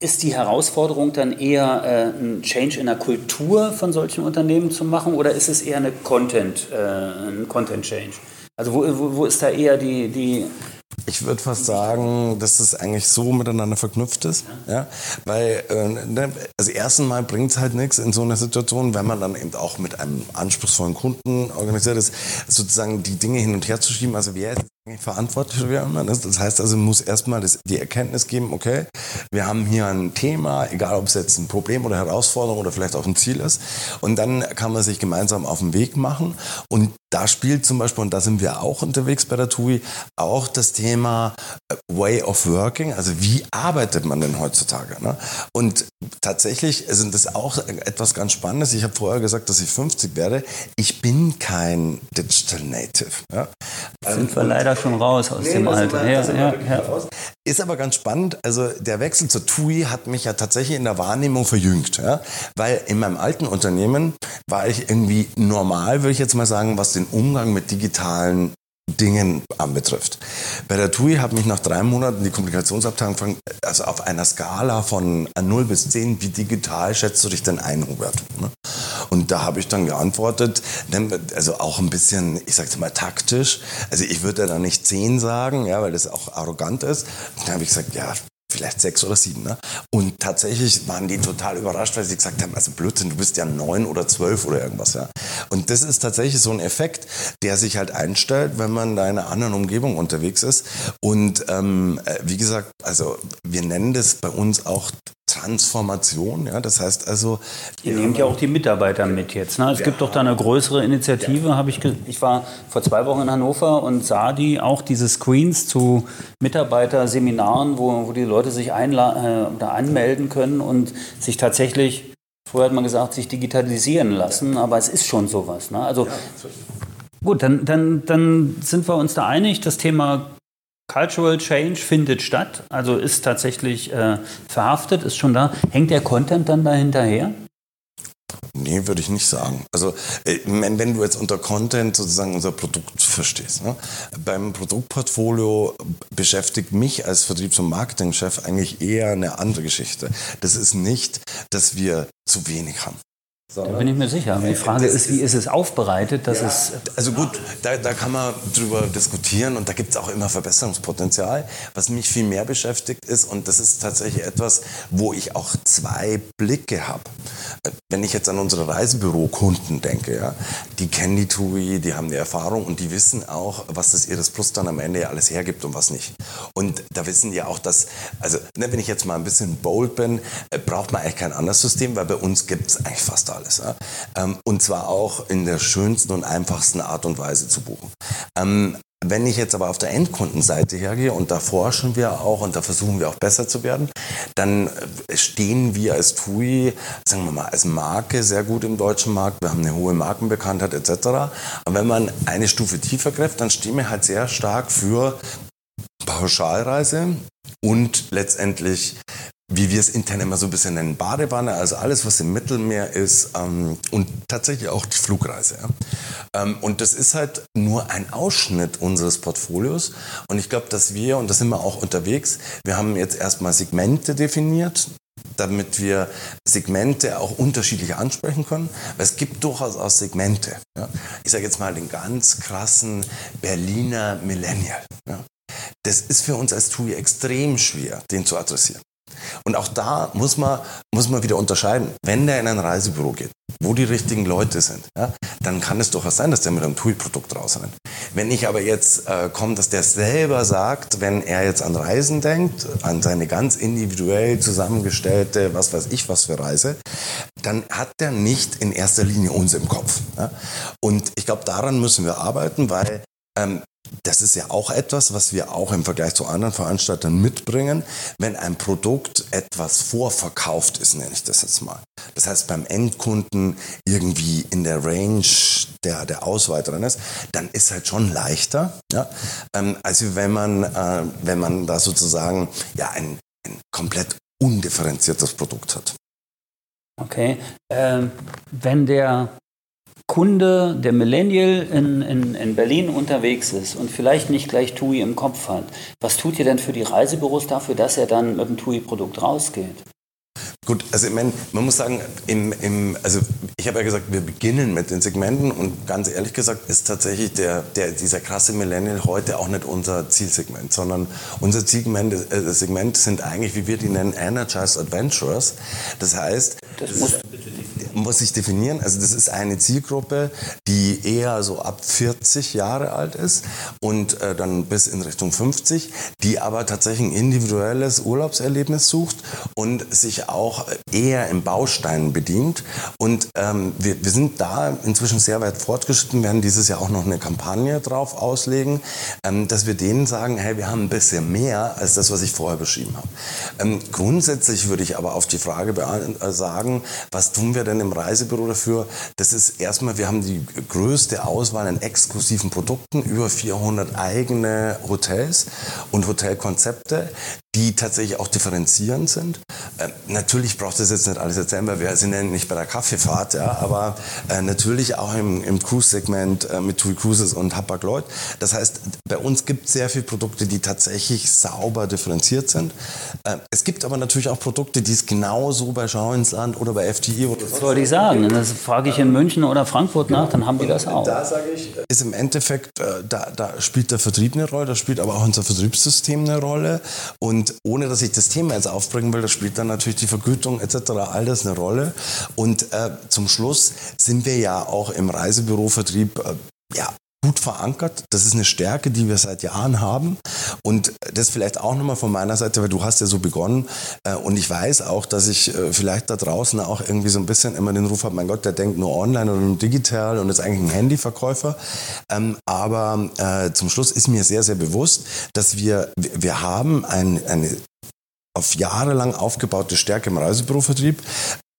ist die Herausforderung dann eher äh, ein Change in der Kultur von solchen Unternehmen zu machen oder ist es eher eine Content, äh, ein Content Change? Also wo, wo, wo ist da eher die, die ich würde fast sagen, dass es eigentlich so miteinander verknüpft ist. Ja? Weil, äh, ne, also erstens mal bringt es halt nichts in so einer Situation, wenn man dann eben auch mit einem anspruchsvollen Kunden organisiert ist, sozusagen die Dinge hin und her zu schieben. Also wer ist verantwortlich für immer. Das heißt also, man muss erstmal die Erkenntnis geben, okay, wir haben hier ein Thema, egal ob es jetzt ein Problem oder Herausforderung oder vielleicht auch ein Ziel ist. Und dann kann man sich gemeinsam auf den Weg machen. Und da spielt zum Beispiel, und da sind wir auch unterwegs bei der TUI, auch das Thema äh, Way of Working, also wie arbeitet man denn heutzutage? Ne? Und tatsächlich sind das auch etwas ganz Spannendes. Ich habe vorher gesagt, dass ich 50 werde. Ich bin kein Digital Native. Ja? Sind wir leider schon raus aus nee, dem Alter. Ja, ja, ja. Ist aber ganz spannend. Also der Wechsel zur TUI hat mich ja tatsächlich in der Wahrnehmung verjüngt. Weil in meinem alten Unternehmen war ich irgendwie normal, würde ich jetzt mal sagen, was den Umgang mit digitalen Dingen anbetrifft. Bei der TUI hat mich nach drei Monaten die Kommunikationsabteilung, also auf einer Skala von 0 bis 10, wie digital schätzt du dich denn ein, Hubert? Ne? Und da habe ich dann geantwortet, also auch ein bisschen, ich sage mal taktisch, also ich würde da nicht 10 sagen, ja, weil das auch arrogant ist. Dann habe ich gesagt, ja, vielleicht sechs oder sieben. Ne? Und tatsächlich waren die total überrascht, weil sie gesagt haben, also Blödsinn, du bist ja neun oder zwölf oder irgendwas. Ja? Und das ist tatsächlich so ein Effekt, der sich halt einstellt, wenn man da in einer anderen Umgebung unterwegs ist. Und ähm, äh, wie gesagt, also wir nennen das bei uns auch Transformation. Ja, das heißt also. Ihr nehmt ja auch die Mitarbeiter mit jetzt. Ne? Es ja. gibt doch da eine größere Initiative. Ja. ich, ich war vor zwei Wochen in Hannover und sah die auch diese Screens zu Mitarbeiterseminaren, wo, wo die Leute sich einla äh, anmelden können und sich tatsächlich, früher hat man gesagt, sich digitalisieren lassen, aber es ist schon sowas. Ne? Also gut, dann, dann, dann sind wir uns da einig. Das Thema Cultural Change findet statt, also ist tatsächlich äh, verhaftet, ist schon da. Hängt der Content dann da hinterher? Nee, würde ich nicht sagen. Also äh, wenn du jetzt unter Content sozusagen unser Produkt verstehst. Ne? Beim Produktportfolio beschäftigt mich als Vertriebs- und Marketingchef eigentlich eher eine andere Geschichte. Das ist nicht, dass wir zu wenig haben. Da bin ich mir sicher. Die Frage ist, wie ist es aufbereitet? Dass ja, es also gut, da, da kann man drüber diskutieren und da gibt es auch immer Verbesserungspotenzial. Was mich viel mehr beschäftigt ist, und das ist tatsächlich etwas, wo ich auch zwei Blicke habe. Wenn ich jetzt an unsere Reisebürokunden denke, ja, die kennen die TUI, die haben die Erfahrung und die wissen auch, was das Iris Plus dann am Ende alles hergibt und was nicht. Und da wissen die auch, dass, also ne, wenn ich jetzt mal ein bisschen bold bin, äh, braucht man eigentlich kein anderes System, weil bei uns gibt es eigentlich fast alles alles. Ja? Ähm, und zwar auch in der schönsten und einfachsten Art und Weise zu buchen. Ähm, wenn ich jetzt aber auf der Endkundenseite hergehe und da forschen wir auch und da versuchen wir auch besser zu werden, dann äh, stehen wir als TUI, sagen wir mal, als Marke sehr gut im deutschen Markt. Wir haben eine hohe Markenbekanntheit etc. Aber wenn man eine Stufe tiefer greift, dann stehen wir halt sehr stark für Pauschalreise und letztendlich wie wir es intern immer so ein bisschen nennen, Badewanne, also alles, was im Mittelmeer ist ähm, und tatsächlich auch die Flugreise. Ja. Ähm, und das ist halt nur ein Ausschnitt unseres Portfolios und ich glaube, dass wir, und da sind wir auch unterwegs, wir haben jetzt erstmal Segmente definiert, damit wir Segmente auch unterschiedlich ansprechen können. Weil es gibt durchaus auch Segmente. Ja? Ich sage jetzt mal den ganz krassen Berliner Millennial. Ja? Das ist für uns als TUI extrem schwer, den zu adressieren. Und auch da muss man, muss man wieder unterscheiden. Wenn der in ein Reisebüro geht, wo die richtigen Leute sind, ja, dann kann es durchaus sein, dass der mit einem TUI-Produkt rausrennt. Wenn ich aber jetzt äh, komme, dass der selber sagt, wenn er jetzt an Reisen denkt, an seine ganz individuell zusammengestellte, was weiß ich was für Reise, dann hat der nicht in erster Linie uns im Kopf. Ja. Und ich glaube, daran müssen wir arbeiten, weil ähm, das ist ja auch etwas, was wir auch im Vergleich zu anderen Veranstaltern mitbringen, wenn ein Produkt etwas vorverkauft ist, nenne ich das jetzt mal. Das heißt, beim Endkunden irgendwie in der Range der, der Auswahl drin ist, dann ist halt schon leichter, ja, ähm, als wenn man, äh, wenn man da sozusagen ja, ein, ein komplett undifferenziertes Produkt hat. Okay, ähm, wenn der Kunde, der Millennial in, in, in Berlin unterwegs ist und vielleicht nicht gleich TUI im Kopf hat, was tut ihr denn für die Reisebüros dafür, dass er dann mit dem TUI-Produkt rausgeht? Gut, also ich meine, man muss sagen, im, im, also ich habe ja gesagt, wir beginnen mit den Segmenten und ganz ehrlich gesagt ist tatsächlich der, der, dieser krasse Millennial heute auch nicht unser Zielsegment, sondern unser Zielsegment äh, Segment sind eigentlich, wie wir die nennen, Energized Adventurers. Das heißt, das muss muss ich definieren. Also das ist eine Zielgruppe, die eher so ab 40 Jahre alt ist und äh, dann bis in Richtung 50, die aber tatsächlich ein individuelles Urlaubserlebnis sucht und sich auch eher im Baustein bedient. Und ähm, wir, wir sind da inzwischen sehr weit fortgeschritten, werden dieses Jahr auch noch eine Kampagne drauf auslegen, ähm, dass wir denen sagen, hey, wir haben ein bisschen mehr als das, was ich vorher beschrieben habe. Ähm, grundsätzlich würde ich aber auf die Frage äh, sagen, was tun wir denn im Reisebüro dafür? Das ist erstmal, wir haben die größte Auswahl an exklusiven Produkten, über 400 eigene Hotels und Hotelkonzepte, die tatsächlich auch differenzierend sind. Äh, natürlich braucht das jetzt nicht alles erzählen, weil wir sind ja nicht bei der Kaffeefahrt, ja, aber äh, natürlich auch im, im Cruise-Segment äh, mit TUI Cruises und Hapag Lloyd. Das heißt, bei uns gibt es sehr viele Produkte, die tatsächlich sauber differenziert sind. Äh, es gibt aber natürlich auch Produkte, die es genauso bei Schau ins Land oder bei FTI oder Das wollte ich sagen. Das frage ich in München oder Frankfurt nach, dann haben die das auch. Da sage ich, ist im Endeffekt, äh, da, da spielt der Vertrieb eine Rolle, da spielt aber auch unser Vertriebssystem eine Rolle und ohne dass ich das Thema jetzt aufbringen will, da spielt dann natürlich die Vergütung etc. all das eine Rolle. Und äh, zum Schluss sind wir ja auch im Reisebürovertrieb äh, ja, gut verankert. Das ist eine Stärke, die wir seit Jahren haben. Und das vielleicht auch nochmal von meiner Seite, weil du hast ja so begonnen. Äh, und ich weiß auch, dass ich äh, vielleicht da draußen auch irgendwie so ein bisschen immer den Ruf habe, mein Gott, der denkt nur online oder nur digital und ist eigentlich ein Handyverkäufer. Ähm, aber äh, zum Schluss ist mir sehr, sehr bewusst, dass wir, wir haben ein, eine auf Jahre lang aufgebaute Stärke im Reisebürovertrieb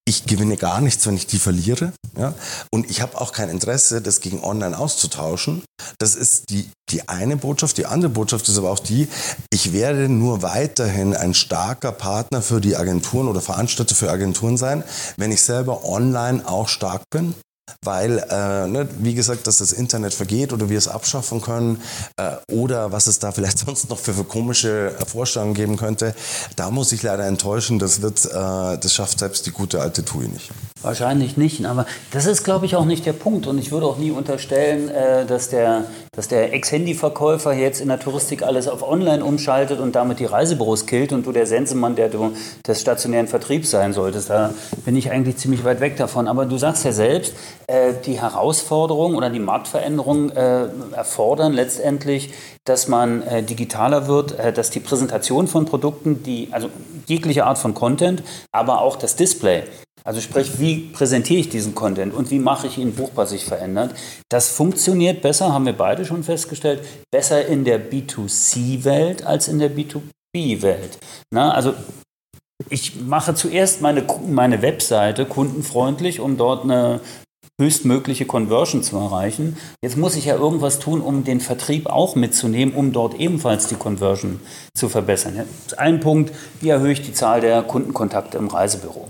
ich gewinne gar nichts, wenn ich die verliere. Ja? Und ich habe auch kein Interesse, das gegen online auszutauschen. Das ist die, die eine Botschaft. Die andere Botschaft ist aber auch die, ich werde nur weiterhin ein starker Partner für die Agenturen oder Veranstalter für Agenturen sein, wenn ich selber online auch stark bin weil, äh, ne, wie gesagt, dass das Internet vergeht oder wir es abschaffen können äh, oder was es da vielleicht sonst noch für, für komische Vorstellungen geben könnte, da muss ich leider enttäuschen, das wird, äh, das schafft selbst die gute alte TUI nicht. Wahrscheinlich nicht, aber das ist, glaube ich, auch nicht der Punkt und ich würde auch nie unterstellen, äh, dass der, dass der Ex-Handy-Verkäufer jetzt in der Touristik alles auf Online umschaltet und damit die Reisebüros killt und du der Sensemann der du des stationären Vertriebs sein solltest. Da bin ich eigentlich ziemlich weit weg davon. Aber du sagst ja selbst, äh, die Herausforderungen oder die Marktveränderungen äh, erfordern letztendlich, dass man digitaler wird, dass die Präsentation von Produkten, die, also jegliche Art von Content, aber auch das Display, also sprich, wie präsentiere ich diesen Content und wie mache ich ihn buchbar sich verändert. Das funktioniert besser, haben wir beide schon festgestellt, besser in der B2C-Welt als in der B2B-Welt. Also ich mache zuerst meine, meine Webseite kundenfreundlich, um dort eine höchstmögliche Conversion zu erreichen. Jetzt muss ich ja irgendwas tun, um den Vertrieb auch mitzunehmen, um dort ebenfalls die Conversion zu verbessern. Ein Punkt, wie erhöhe ich die Zahl der Kundenkontakte im Reisebüro?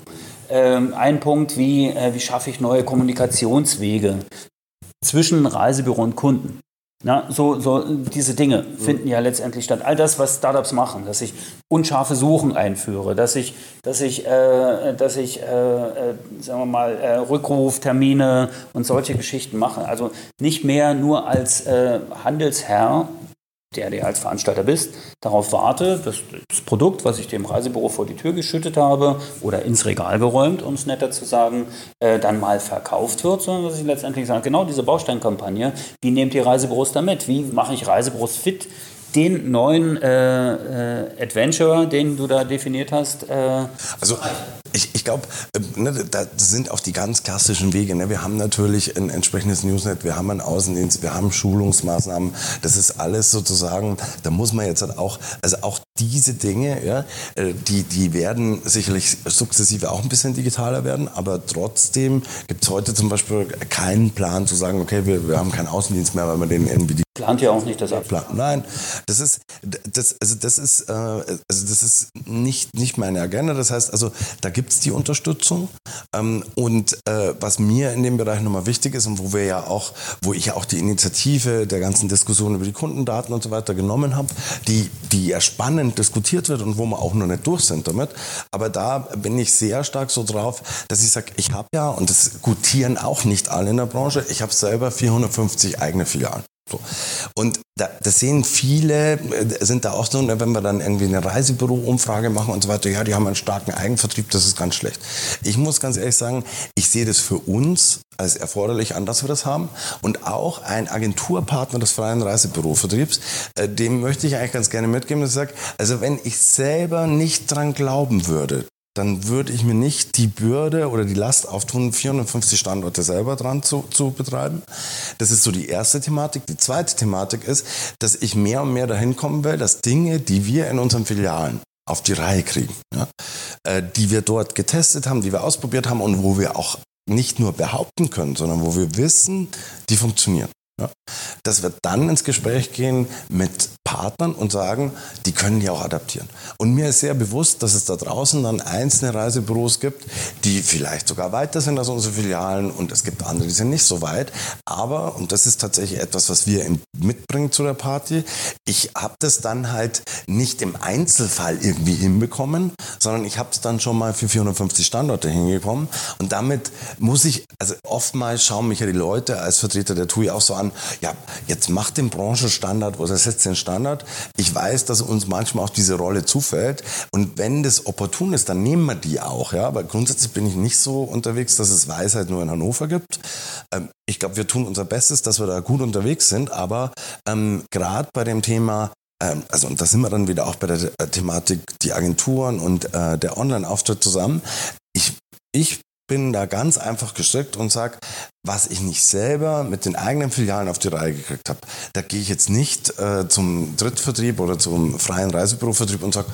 Ähm, ein Punkt, wie, äh, wie schaffe ich neue Kommunikationswege zwischen Reisebüro und Kunden? Na, so, so diese Dinge finden ja letztendlich statt. All das, was Startups machen, dass ich unscharfe Suchen einführe, dass ich, dass ich, äh, dass ich, äh, äh, sagen wir mal, äh, Rückruftermine und solche Geschichten mache. Also nicht mehr nur als äh, Handelsherr der, der als Veranstalter bist, darauf warte, dass das Produkt, was ich dem Reisebüro vor die Tür geschüttet habe oder ins Regal geräumt, um es netter zu sagen, äh, dann mal verkauft wird, sondern dass ich letztendlich sage, genau diese Bausteinkampagne, wie nehmt ihr Reisebüros damit? Wie mache ich Reisebüros fit? Den neuen äh, äh, Adventure, den du da definiert hast. Äh, also ich, ich glaube, äh, ne, das sind auch die ganz klassischen Wege. Ne? Wir haben natürlich ein entsprechendes Newsnet, wir haben einen Außendienst, wir haben Schulungsmaßnahmen. Das ist alles sozusagen, da muss man jetzt halt auch, also auch diese Dinge, ja, äh, die, die werden sicherlich sukzessive auch ein bisschen digitaler werden, aber trotzdem gibt es heute zum Beispiel keinen Plan zu sagen, okay, wir, wir haben keinen Außendienst mehr, weil wir den irgendwie plant ja auch nicht das ab. Nein, das ist, das, also das ist, äh, also das ist nicht, nicht meine Agenda. Das heißt also, da gibt es die Unterstützung. Ähm, und äh, was mir in dem Bereich nochmal wichtig ist und wo wir ja auch, wo ich ja auch die Initiative der ganzen Diskussion über die Kundendaten und so weiter genommen habe, die, die ja spannend diskutiert wird und wo wir auch noch nicht durch sind damit. Aber da bin ich sehr stark so drauf, dass ich sage, ich habe ja, und das gutieren auch nicht alle in der Branche, ich habe selber 450 eigene Filialen. So. Und da, das sehen viele, äh, sind da auch so, ne, wenn wir dann irgendwie eine Reisebüro-Umfrage machen und so weiter, ja, die haben einen starken Eigenvertrieb, das ist ganz schlecht. Ich muss ganz ehrlich sagen, ich sehe das für uns als erforderlich an, dass wir das haben. Und auch ein Agenturpartner des freien Reisebürovertriebs, äh, dem möchte ich eigentlich ganz gerne mitgeben, dass ich sage, also wenn ich selber nicht dran glauben würde, dann würde ich mir nicht die Bürde oder die Last auftun, 450 Standorte selber dran zu, zu betreiben. Das ist so die erste Thematik. Die zweite Thematik ist, dass ich mehr und mehr dahin kommen will, dass Dinge, die wir in unseren Filialen auf die Reihe kriegen, ja, äh, die wir dort getestet haben, die wir ausprobiert haben und wo wir auch nicht nur behaupten können, sondern wo wir wissen, die funktionieren. Ja, dass wir dann ins Gespräch gehen mit Partnern und sagen, die können die auch adaptieren. Und mir ist sehr bewusst, dass es da draußen dann einzelne Reisebüros gibt, die vielleicht sogar weiter sind als unsere Filialen und es gibt andere, die sind nicht so weit. Aber, und das ist tatsächlich etwas, was wir mitbringen zu der Party, ich habe das dann halt nicht im Einzelfall irgendwie hinbekommen, sondern ich habe es dann schon mal für 450 Standorte hingekommen. Und damit muss ich, also oftmals schauen mich ja die Leute als Vertreter der TUI auch so an, ja, jetzt macht den Branchenstandard oder setzt den Standard Standard. Ich weiß, dass uns manchmal auch diese Rolle zufällt. Und wenn das opportun ist, dann nehmen wir die auch. Ja? Aber grundsätzlich bin ich nicht so unterwegs, dass es Weisheit nur in Hannover gibt. Ähm, ich glaube, wir tun unser Bestes, dass wir da gut unterwegs sind. Aber ähm, gerade bei dem Thema ähm, also und da sind wir dann wieder auch bei der Thematik die Agenturen und äh, der Online-Auftritt zusammen. Ich, ich bin da ganz einfach gestrickt und sage, was ich nicht selber mit den eigenen Filialen auf die Reihe gekriegt habe, da gehe ich jetzt nicht äh, zum Drittvertrieb oder zum freien Reisebürovertrieb und sage,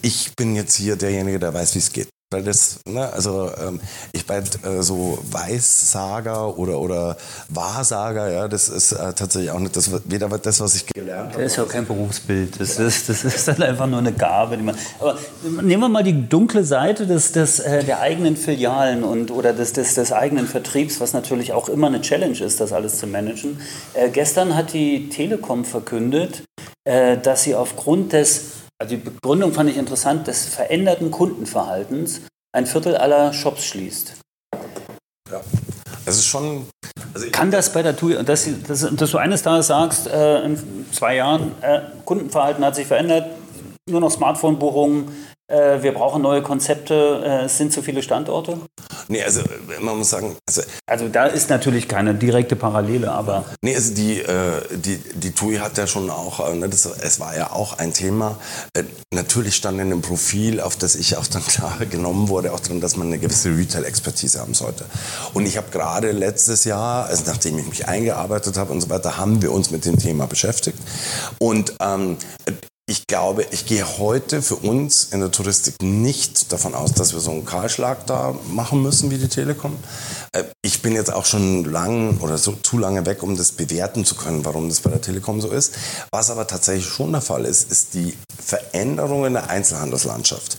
ich bin jetzt hier derjenige, der weiß, wie es geht. Weil das, ne, also ähm, ich bei äh, so Weissager oder, oder Wahrsager, ja, das ist äh, tatsächlich auch nicht das, weder das, was ich gelernt habe. Das ist ja auch kein Berufsbild. Das ist, das ist dann einfach nur eine Gabe, die man. Aber nehmen wir mal die dunkle Seite des, des, äh, der eigenen Filialen und oder des, des, des eigenen Vertriebs, was natürlich auch immer eine Challenge ist, das alles zu managen. Äh, gestern hat die Telekom verkündet, äh, dass sie aufgrund des also die Begründung fand ich interessant, des veränderten Kundenverhaltens ein Viertel aller Shops schließt. Ja, es ist schon. Also Kann das bei der TUI, dass, dass, dass, du eines Tages sagst, äh, in zwei Jahren, äh, Kundenverhalten hat sich verändert, nur noch Smartphone-Buchungen, äh, wir brauchen neue Konzepte, äh, es sind zu viele Standorte? Nee, also man muss sagen. Also, also da ist natürlich keine direkte Parallele, aber. Nee, also die, äh, die, die TUI hat ja schon auch, äh, ne, das, es war ja auch ein Thema. Äh, natürlich stand in dem Profil, auf das ich auch dann klar genommen wurde, auch drin, dass man eine gewisse Retail-Expertise haben sollte. Und ich habe gerade letztes Jahr, also nachdem ich mich eingearbeitet habe und so weiter, haben wir uns mit dem Thema beschäftigt. Und ähm, ich glaube, ich gehe heute für uns in der Touristik nicht davon aus, dass wir so einen Kahlschlag da machen müssen wie die Telekom. Äh, ich bin jetzt auch schon lang oder so zu lange weg, um das bewerten zu können, warum das bei der Telekom so ist. Was aber tatsächlich schon der Fall ist, ist die Veränderung in der Einzelhandelslandschaft.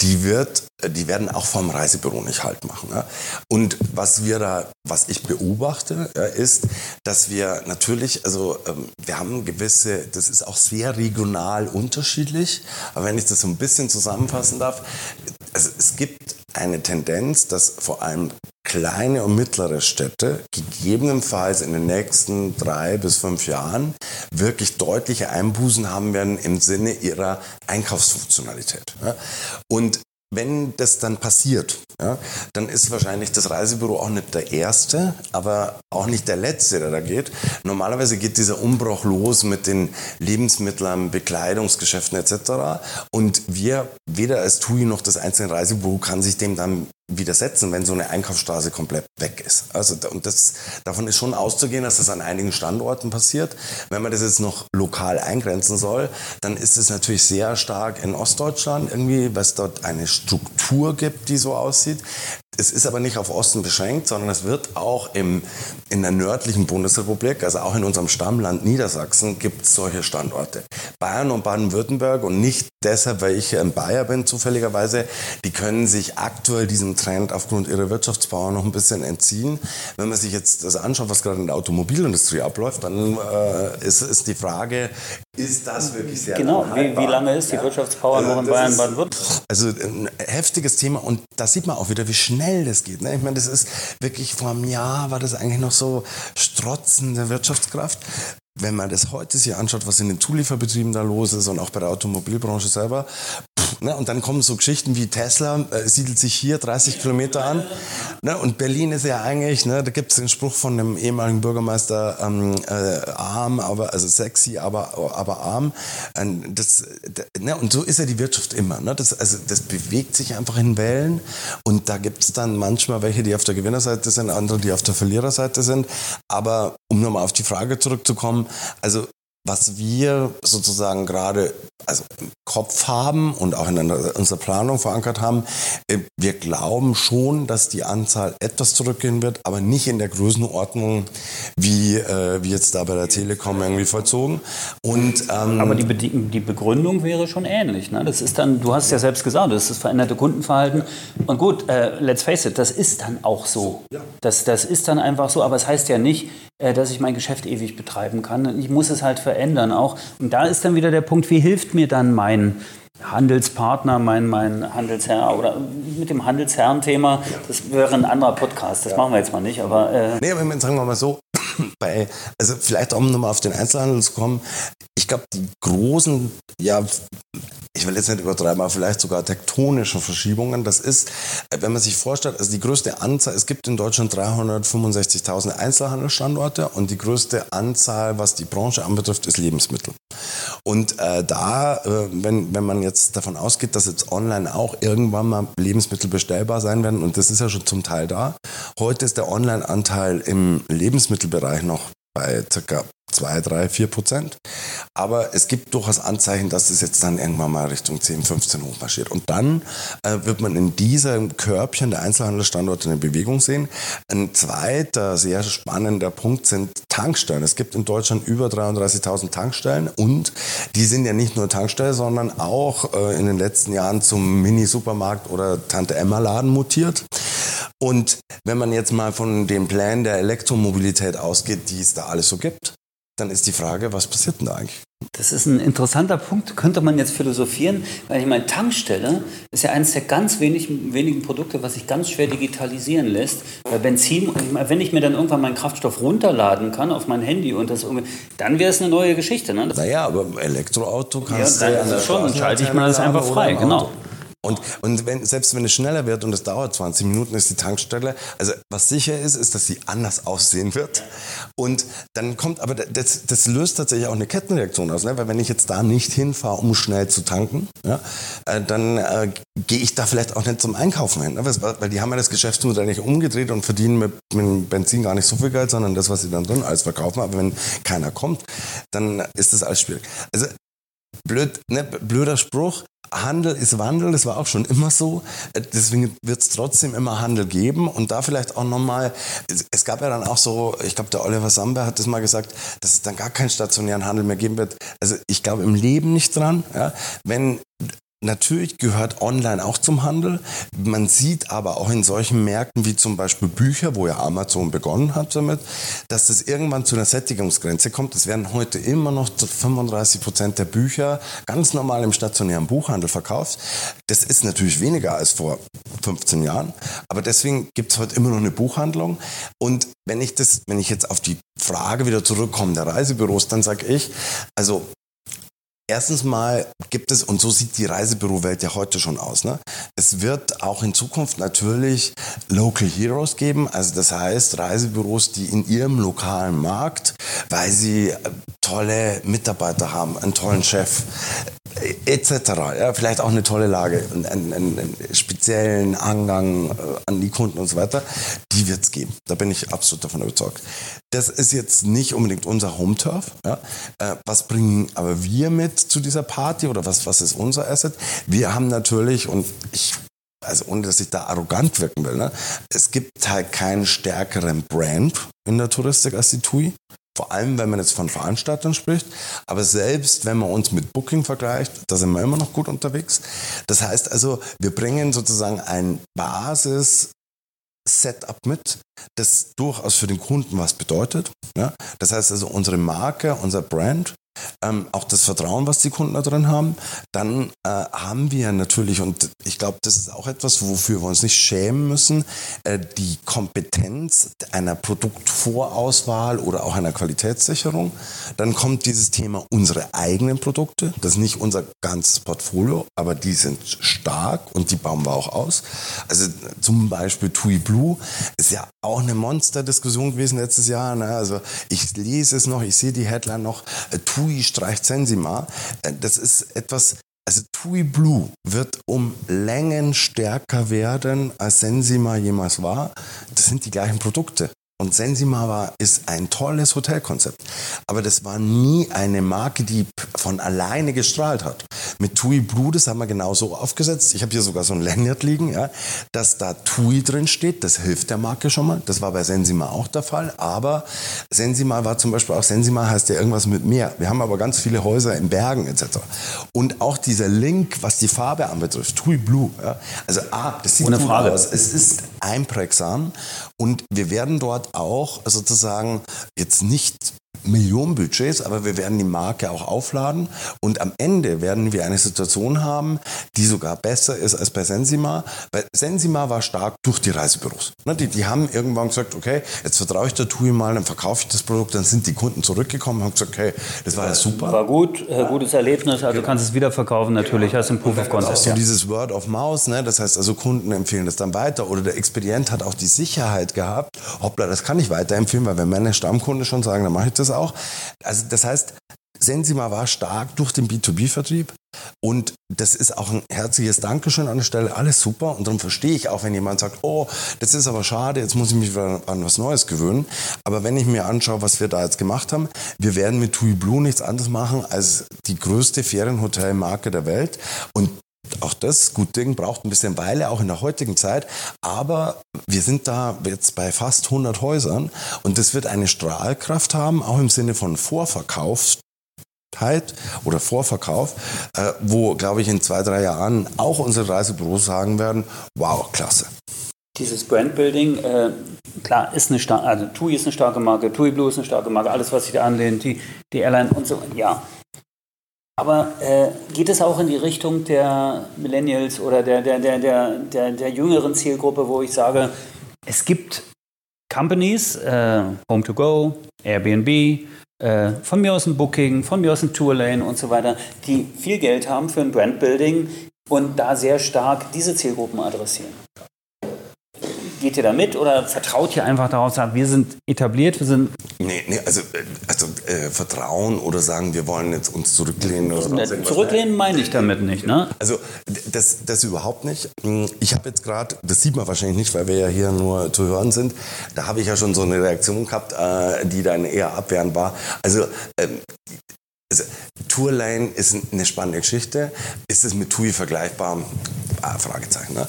die wird, die werden auch vom Reisebüro nicht halt machen. Ja. Und was wir da, was ich beobachte, ja, ist, dass wir natürlich, also ähm, wir haben gewisse, das ist auch sehr regional unterschiedlich, aber wenn ich das so ein bisschen zusammenfassen darf, also es gibt eine Tendenz, dass vor allem kleine und mittlere Städte gegebenenfalls in den nächsten drei bis fünf Jahren wirklich deutliche Einbußen haben werden im Sinne ihrer Einkaufsfunktionalität. Und wenn das dann passiert, ja, dann ist wahrscheinlich das Reisebüro auch nicht der Erste, aber auch nicht der Letzte, der da geht. Normalerweise geht dieser Umbruch los mit den Lebensmitteln, Bekleidungsgeschäften etc. Und wir, weder als TUI noch das einzelne Reisebüro kann sich dem dann widersetzen, wenn so eine Einkaufsstraße komplett weg ist. Also und das, davon ist schon auszugehen, dass das an einigen Standorten passiert. Wenn man das jetzt noch lokal eingrenzen soll, dann ist es natürlich sehr stark in Ostdeutschland irgendwie, weil es dort eine Struktur gibt, die so aussieht. Es ist aber nicht auf Osten beschränkt, sondern es wird auch im, in der nördlichen Bundesrepublik, also auch in unserem Stammland Niedersachsen, gibt es solche Standorte. Bayern und Baden-Württemberg und nicht deshalb, weil ich in Bayer bin zufälligerweise, die können sich aktuell diesem Trend aufgrund ihrer Wirtschaftsbauer noch ein bisschen entziehen. Wenn man sich jetzt das anschaut, was gerade in der Automobilindustrie abläuft, dann äh, ist, ist die Frage, ist das wirklich sehr Genau, wie, wie, lange ist die ja. Wirtschaftspower noch in Bayern, Baden-Württemberg? Also ein heftiges Thema und da sieht man auch wieder, wie schnell das geht. Ne? Ich meine, das ist wirklich vor einem Jahr war das eigentlich noch so strotzende Wirtschaftskraft wenn man das heute sich anschaut, was in den Zulieferbetrieben da los ist und auch bei der Automobilbranche selber, ne, und dann kommen so Geschichten wie Tesla, äh, siedelt sich hier 30 Kilometer an. Ne, und Berlin ist ja eigentlich, ne, da gibt es den Spruch von dem ehemaligen Bürgermeister, ähm, äh, arm, aber, also sexy, aber, aber arm. Ähm, das, ne, und so ist ja die Wirtschaft immer. Ne? Das, also, das bewegt sich einfach in Wellen und da gibt es dann manchmal welche, die auf der Gewinnerseite sind, andere, die auf der Verliererseite sind. Aber um nochmal auf die Frage zurückzukommen, also was wir sozusagen gerade also im Kopf haben und auch in unserer Planung verankert haben, äh, wir glauben schon, dass die Anzahl etwas zurückgehen wird, aber nicht in der Größenordnung wie, äh, wie jetzt da bei der Telekom irgendwie vollzogen. Und, ähm, aber die, die Begründung wäre schon ähnlich. Ne? Das ist dann, du hast ja selbst gesagt, das ist das veränderte Kundenverhalten. Und gut, äh, let's face it, das ist dann auch so. Das, das ist dann einfach so, aber es heißt ja nicht, äh, dass ich mein Geschäft ewig betreiben kann. Ich muss es halt verändern auch. Und da ist dann wieder der Punkt, wie hilft mir dann mein Handelspartner, mein, mein Handelsherr oder mit dem Handelsherren-Thema, das wäre ein anderer Podcast, das ja. machen wir jetzt mal nicht. Aber, äh nee, aber sagen wir mal so, bei, also vielleicht um nochmal auf den Einzelhandel zu kommen, ich glaube, die großen, ja, ich will jetzt nicht übertreiben, aber vielleicht sogar tektonische Verschiebungen. Das ist, wenn man sich vorstellt, also die größte Anzahl, es gibt in Deutschland 365.000 Einzelhandelsstandorte und die größte Anzahl, was die Branche anbetrifft, ist Lebensmittel. Und äh, da, äh, wenn, wenn man jetzt davon ausgeht, dass jetzt online auch irgendwann mal Lebensmittel bestellbar sein werden, und das ist ja schon zum Teil da, heute ist der Online-Anteil im Lebensmittelbereich noch bei circa 2, 3, 4 Prozent. Aber es gibt durchaus Anzeichen, dass es jetzt dann irgendwann mal Richtung 10, 15 hochmarschiert. Und dann äh, wird man in diesem Körbchen der Einzelhandelsstandorte eine Bewegung sehen. Ein zweiter sehr spannender Punkt sind Tankstellen. Es gibt in Deutschland über 33.000 Tankstellen und die sind ja nicht nur Tankstellen, sondern auch äh, in den letzten Jahren zum Mini-Supermarkt oder Tante-Emma-Laden mutiert. Und wenn man jetzt mal von den Plänen der Elektromobilität ausgeht, die es da alles so gibt, dann ist die Frage, was passiert denn da eigentlich? Das ist ein interessanter Punkt, könnte man jetzt philosophieren, weil ich meine, Tankstelle ist ja eines der ganz wenigen, wenigen Produkte, was sich ganz schwer digitalisieren lässt. Weil Benzin, wenn ich mir dann irgendwann meinen Kraftstoff runterladen kann auf mein Handy und das irgendwie, dann wäre es eine neue Geschichte. Ne? Naja, aber Elektroauto kannst ja, dann du. Ja, schon, dann schalte ich mir das einfach frei, genau. Und, und wenn, selbst wenn es schneller wird und es dauert 20 Minuten, ist die Tankstelle, also was sicher ist, ist, dass sie anders aussehen wird. Und dann kommt, aber das, das löst tatsächlich auch eine Kettenreaktion aus, ne? weil wenn ich jetzt da nicht hinfahre, um schnell zu tanken, ja, äh, dann äh, gehe ich da vielleicht auch nicht zum Einkaufen hin. Ne? Weil die haben ja das Geschäftsmodell nicht umgedreht und verdienen mit, mit Benzin gar nicht so viel Geld, sondern das, was sie dann drin alles verkaufen. Aber wenn keiner kommt, dann ist das alles schwierig. Also blöd, ne, blöder Spruch, Handel ist Wandel, das war auch schon immer so. Deswegen wird es trotzdem immer Handel geben. Und da vielleicht auch nochmal, es gab ja dann auch so, ich glaube, der Oliver Samber hat das mal gesagt, dass es dann gar keinen stationären Handel mehr geben wird. Also ich glaube im Leben nicht dran. Ja? Wenn Natürlich gehört online auch zum Handel. Man sieht aber auch in solchen Märkten wie zum Beispiel Bücher, wo ja Amazon begonnen hat damit, dass das irgendwann zu einer Sättigungsgrenze kommt. Es werden heute immer noch 35 Prozent der Bücher ganz normal im stationären Buchhandel verkauft. Das ist natürlich weniger als vor 15 Jahren, aber deswegen gibt es heute immer noch eine Buchhandlung. Und wenn ich das, wenn ich jetzt auf die Frage wieder zurückkomme der Reisebüros, dann sage ich, also Erstens mal gibt es, und so sieht die Reisebürowelt ja heute schon aus, ne? es wird auch in Zukunft natürlich Local Heroes geben, also das heißt Reisebüros, die in ihrem lokalen Markt, weil sie äh, tolle Mitarbeiter haben, einen tollen Chef, etc. Ja, vielleicht auch eine tolle Lage, einen, einen, einen speziellen Angang äh, an die Kunden und so weiter, die wird es geben. Da bin ich absolut davon überzeugt. Das ist jetzt nicht unbedingt unser Home-Turf. Ja. Äh, was bringen aber wir mit zu dieser Party oder was, was ist unser Asset? Wir haben natürlich, und ich also ohne dass ich da arrogant wirken will, ne? es gibt halt keinen stärkeren Brand in der Touristik als die TUI. Vor allem, wenn man jetzt von Veranstaltern spricht. Aber selbst wenn man uns mit Booking vergleicht, da sind wir immer noch gut unterwegs. Das heißt also, wir bringen sozusagen ein Basis-Setup mit, das durchaus für den Kunden was bedeutet. Ja? Das heißt also, unsere Marke, unser Brand ähm, auch das Vertrauen, was die Kunden da drin haben. Dann äh, haben wir natürlich, und ich glaube, das ist auch etwas, wofür wir uns nicht schämen müssen, äh, die Kompetenz einer Produktvorauswahl oder auch einer Qualitätssicherung. Dann kommt dieses Thema unsere eigenen Produkte. Das ist nicht unser ganzes Portfolio, aber die sind stark und die bauen wir auch aus. Also zum Beispiel TUI Blue ist ja auch eine Monsterdiskussion gewesen letztes Jahr. Ne? Also ich lese es noch, ich sehe die Headline noch. Äh, TUI streicht Sensima. Äh, das ist etwas, also TUI Blue wird um Längen stärker werden, als Sensima jemals war. Das sind die gleichen Produkte. Und Sensimava ist ein tolles Hotelkonzept. Aber das war nie eine Marke, die von alleine gestrahlt hat. Mit TUI Blue, das haben wir genauso aufgesetzt. Ich habe hier sogar so ein Lanyard liegen, ja, dass da TUI drin steht. Das hilft der Marke schon mal. Das war bei Sensima auch der Fall. Aber Sensima war zum Beispiel auch, Sensima heißt ja irgendwas mit Meer. Wir haben aber ganz viele Häuser in Bergen etc. Und auch dieser Link, was die Farbe anbetrifft, TUI Blue. Ja, also A, das sieht Ohne gut Frage. aus. Es ist einprägsam und wir werden dort auch sozusagen jetzt nicht Millionenbudgets, aber wir werden die Marke auch aufladen und am Ende werden wir eine Situation haben, die sogar besser ist als bei Sensima, weil Sensima war stark durch die Reisebüros. Ne, Die, die haben irgendwann gesagt, okay, jetzt vertraue ich der TUI mal, dann verkaufe ich das Produkt, dann sind die Kunden zurückgekommen und haben gesagt, okay, das war ja super. War gut, äh, gutes Erlebnis, also kannst es wieder verkaufen natürlich, hast ein Proof of Concept. so Ja. dieses Word of Mouse, ne? das heißt also Kunden empfehlen das dann weiter oder der Expedient hat auch die Sicherheit gehabt, hoppla, das kann ich weiterempfehlen, weil wenn meine Stammkunden schon sagen, dann mache ich das auch. Also das heißt, Sensima war stark durch den B2B-Vertrieb und das ist auch ein herzliches Dankeschön an der Stelle, alles super und darum verstehe ich auch, wenn jemand sagt, oh, das ist aber schade, jetzt muss ich mich wieder an was Neues gewöhnen. Aber wenn ich mir anschaue, was wir da jetzt gemacht haben, wir werden mit TUI Blue nichts anderes machen als die größte Ferienhotelmarke der Welt und auch das, gut Ding, braucht ein bisschen Weile, auch in der heutigen Zeit. Aber wir sind da jetzt bei fast 100 Häusern und das wird eine Strahlkraft haben, auch im Sinne von Vorverkauf. oder Vorverkauf, äh, wo, glaube ich, in zwei, drei Jahren auch unsere Reisebüros sagen werden, wow, klasse. Dieses Brandbuilding, äh, klar, ist eine starke, also TUI ist eine starke Marke, TUI Blue ist eine starke Marke, alles, was sich da anlehnt, die, die Airline und so, ja. Aber äh, geht es auch in die Richtung der Millennials oder der, der, der, der, der, der jüngeren Zielgruppe, wo ich sage, es gibt Companies, äh, Home2Go, Airbnb, äh, von mir aus ein Booking, von mir aus ein Tourlane und so weiter, die viel Geld haben für ein Brandbuilding und da sehr stark diese Zielgruppen adressieren. Geht ihr da mit oder vertraut ihr einfach darauf, sagt, wir sind etabliert, wir sind Nee, nee, also, äh, also äh, Vertrauen oder sagen, wir wollen jetzt uns zurücklehnen oder irgendwas. zurücklehnen, meine ich damit nicht, ne? Also das, das überhaupt nicht. Hm, Ich habe jetzt gerade, das sieht man wahrscheinlich nicht, weil wir ja hier nur zu hören sind, da habe ich ja schon so eine Reaktion gehabt, äh, die dann eher abwehrend war. Also, ähm, also Tourline ist eine spannende Geschichte. Ist es mit TUI vergleichbar? Ah, Fragezeichen. Ne?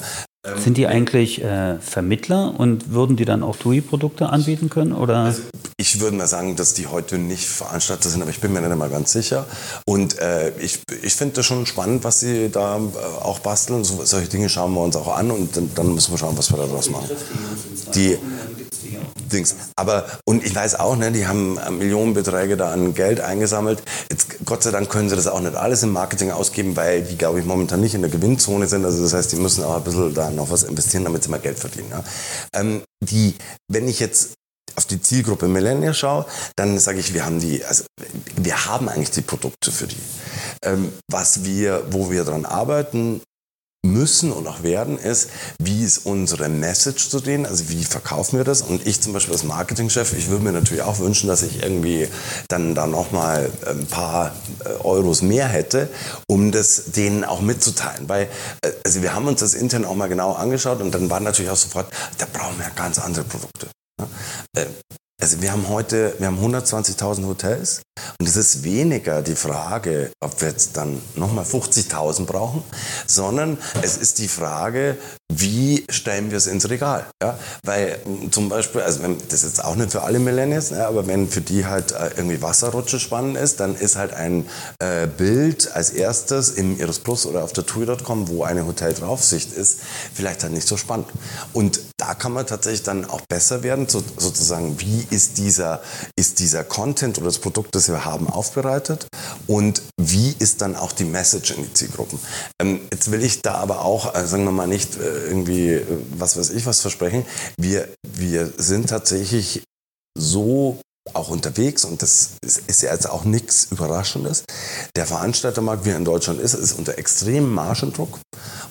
Sind die eigentlich äh, Vermittler und würden die dann auch TUI-Produkte anbieten können? Oder? Also ich würde mal sagen, dass die heute nicht Veranstalter sind, aber ich bin mir nicht immer ganz sicher. Und äh, ich, ich finde das schon spannend, was sie da äh, auch basteln. So, solche Dinge schauen wir uns auch an und dann, dann müssen wir schauen, was wir daraus machen. Die, Dings. Aber, und ich weiß auch, ne, die haben äh, Millionenbeträge da an Geld eingesammelt. Jetzt, Gott sei Dank können sie das auch nicht alles im Marketing ausgeben, weil die, glaube ich, momentan nicht in der Gewinnzone sind. Also das heißt, die müssen auch ein bisschen da noch was investieren, damit sie mal Geld verdienen. Ja. Ähm, die, wenn ich jetzt auf die Zielgruppe Millennial schaue, dann sage ich, wir haben die, also wir haben eigentlich die Produkte für die. Ähm, was wir, wo wir dran arbeiten, müssen und auch werden, ist, wie ist unsere Message zu denen, also wie verkaufen wir das? Und ich zum Beispiel als Marketingchef, ich würde mir natürlich auch wünschen, dass ich irgendwie dann da nochmal ein paar äh, Euros mehr hätte, um das denen auch mitzuteilen. Weil, äh, also wir haben uns das intern auch mal genau angeschaut und dann war natürlich auch sofort, da brauchen wir ganz andere Produkte. Also wir haben heute, wir haben 120.000 Hotels und es ist weniger die Frage, ob wir jetzt dann nochmal 50.000 brauchen, sondern es ist die Frage, wie stellen wir es ins Regal? Ja? Weil zum Beispiel, also wenn, das ist jetzt auch nicht für alle Millennials, ja, aber wenn für die halt äh, irgendwie Wasserrutsche spannend ist, dann ist halt ein äh, Bild als erstes im Iris Plus oder auf der TUI.com, wo eine Hoteldraufsicht ist, vielleicht halt nicht so spannend. Und da kann man tatsächlich dann auch besser werden, so, sozusagen, wie ist dieser, ist dieser Content oder das Produkt, das wir haben, aufbereitet und wie ist dann auch die Message in die Zielgruppen. Ähm, jetzt will ich da aber auch, äh, sagen wir mal, nicht äh, irgendwie, äh, was weiß ich, was versprechen. Wir, wir sind tatsächlich so auch unterwegs und das ist ja jetzt auch nichts Überraschendes. Der Veranstaltermarkt, wie er in Deutschland ist, ist unter extremem Margendruck.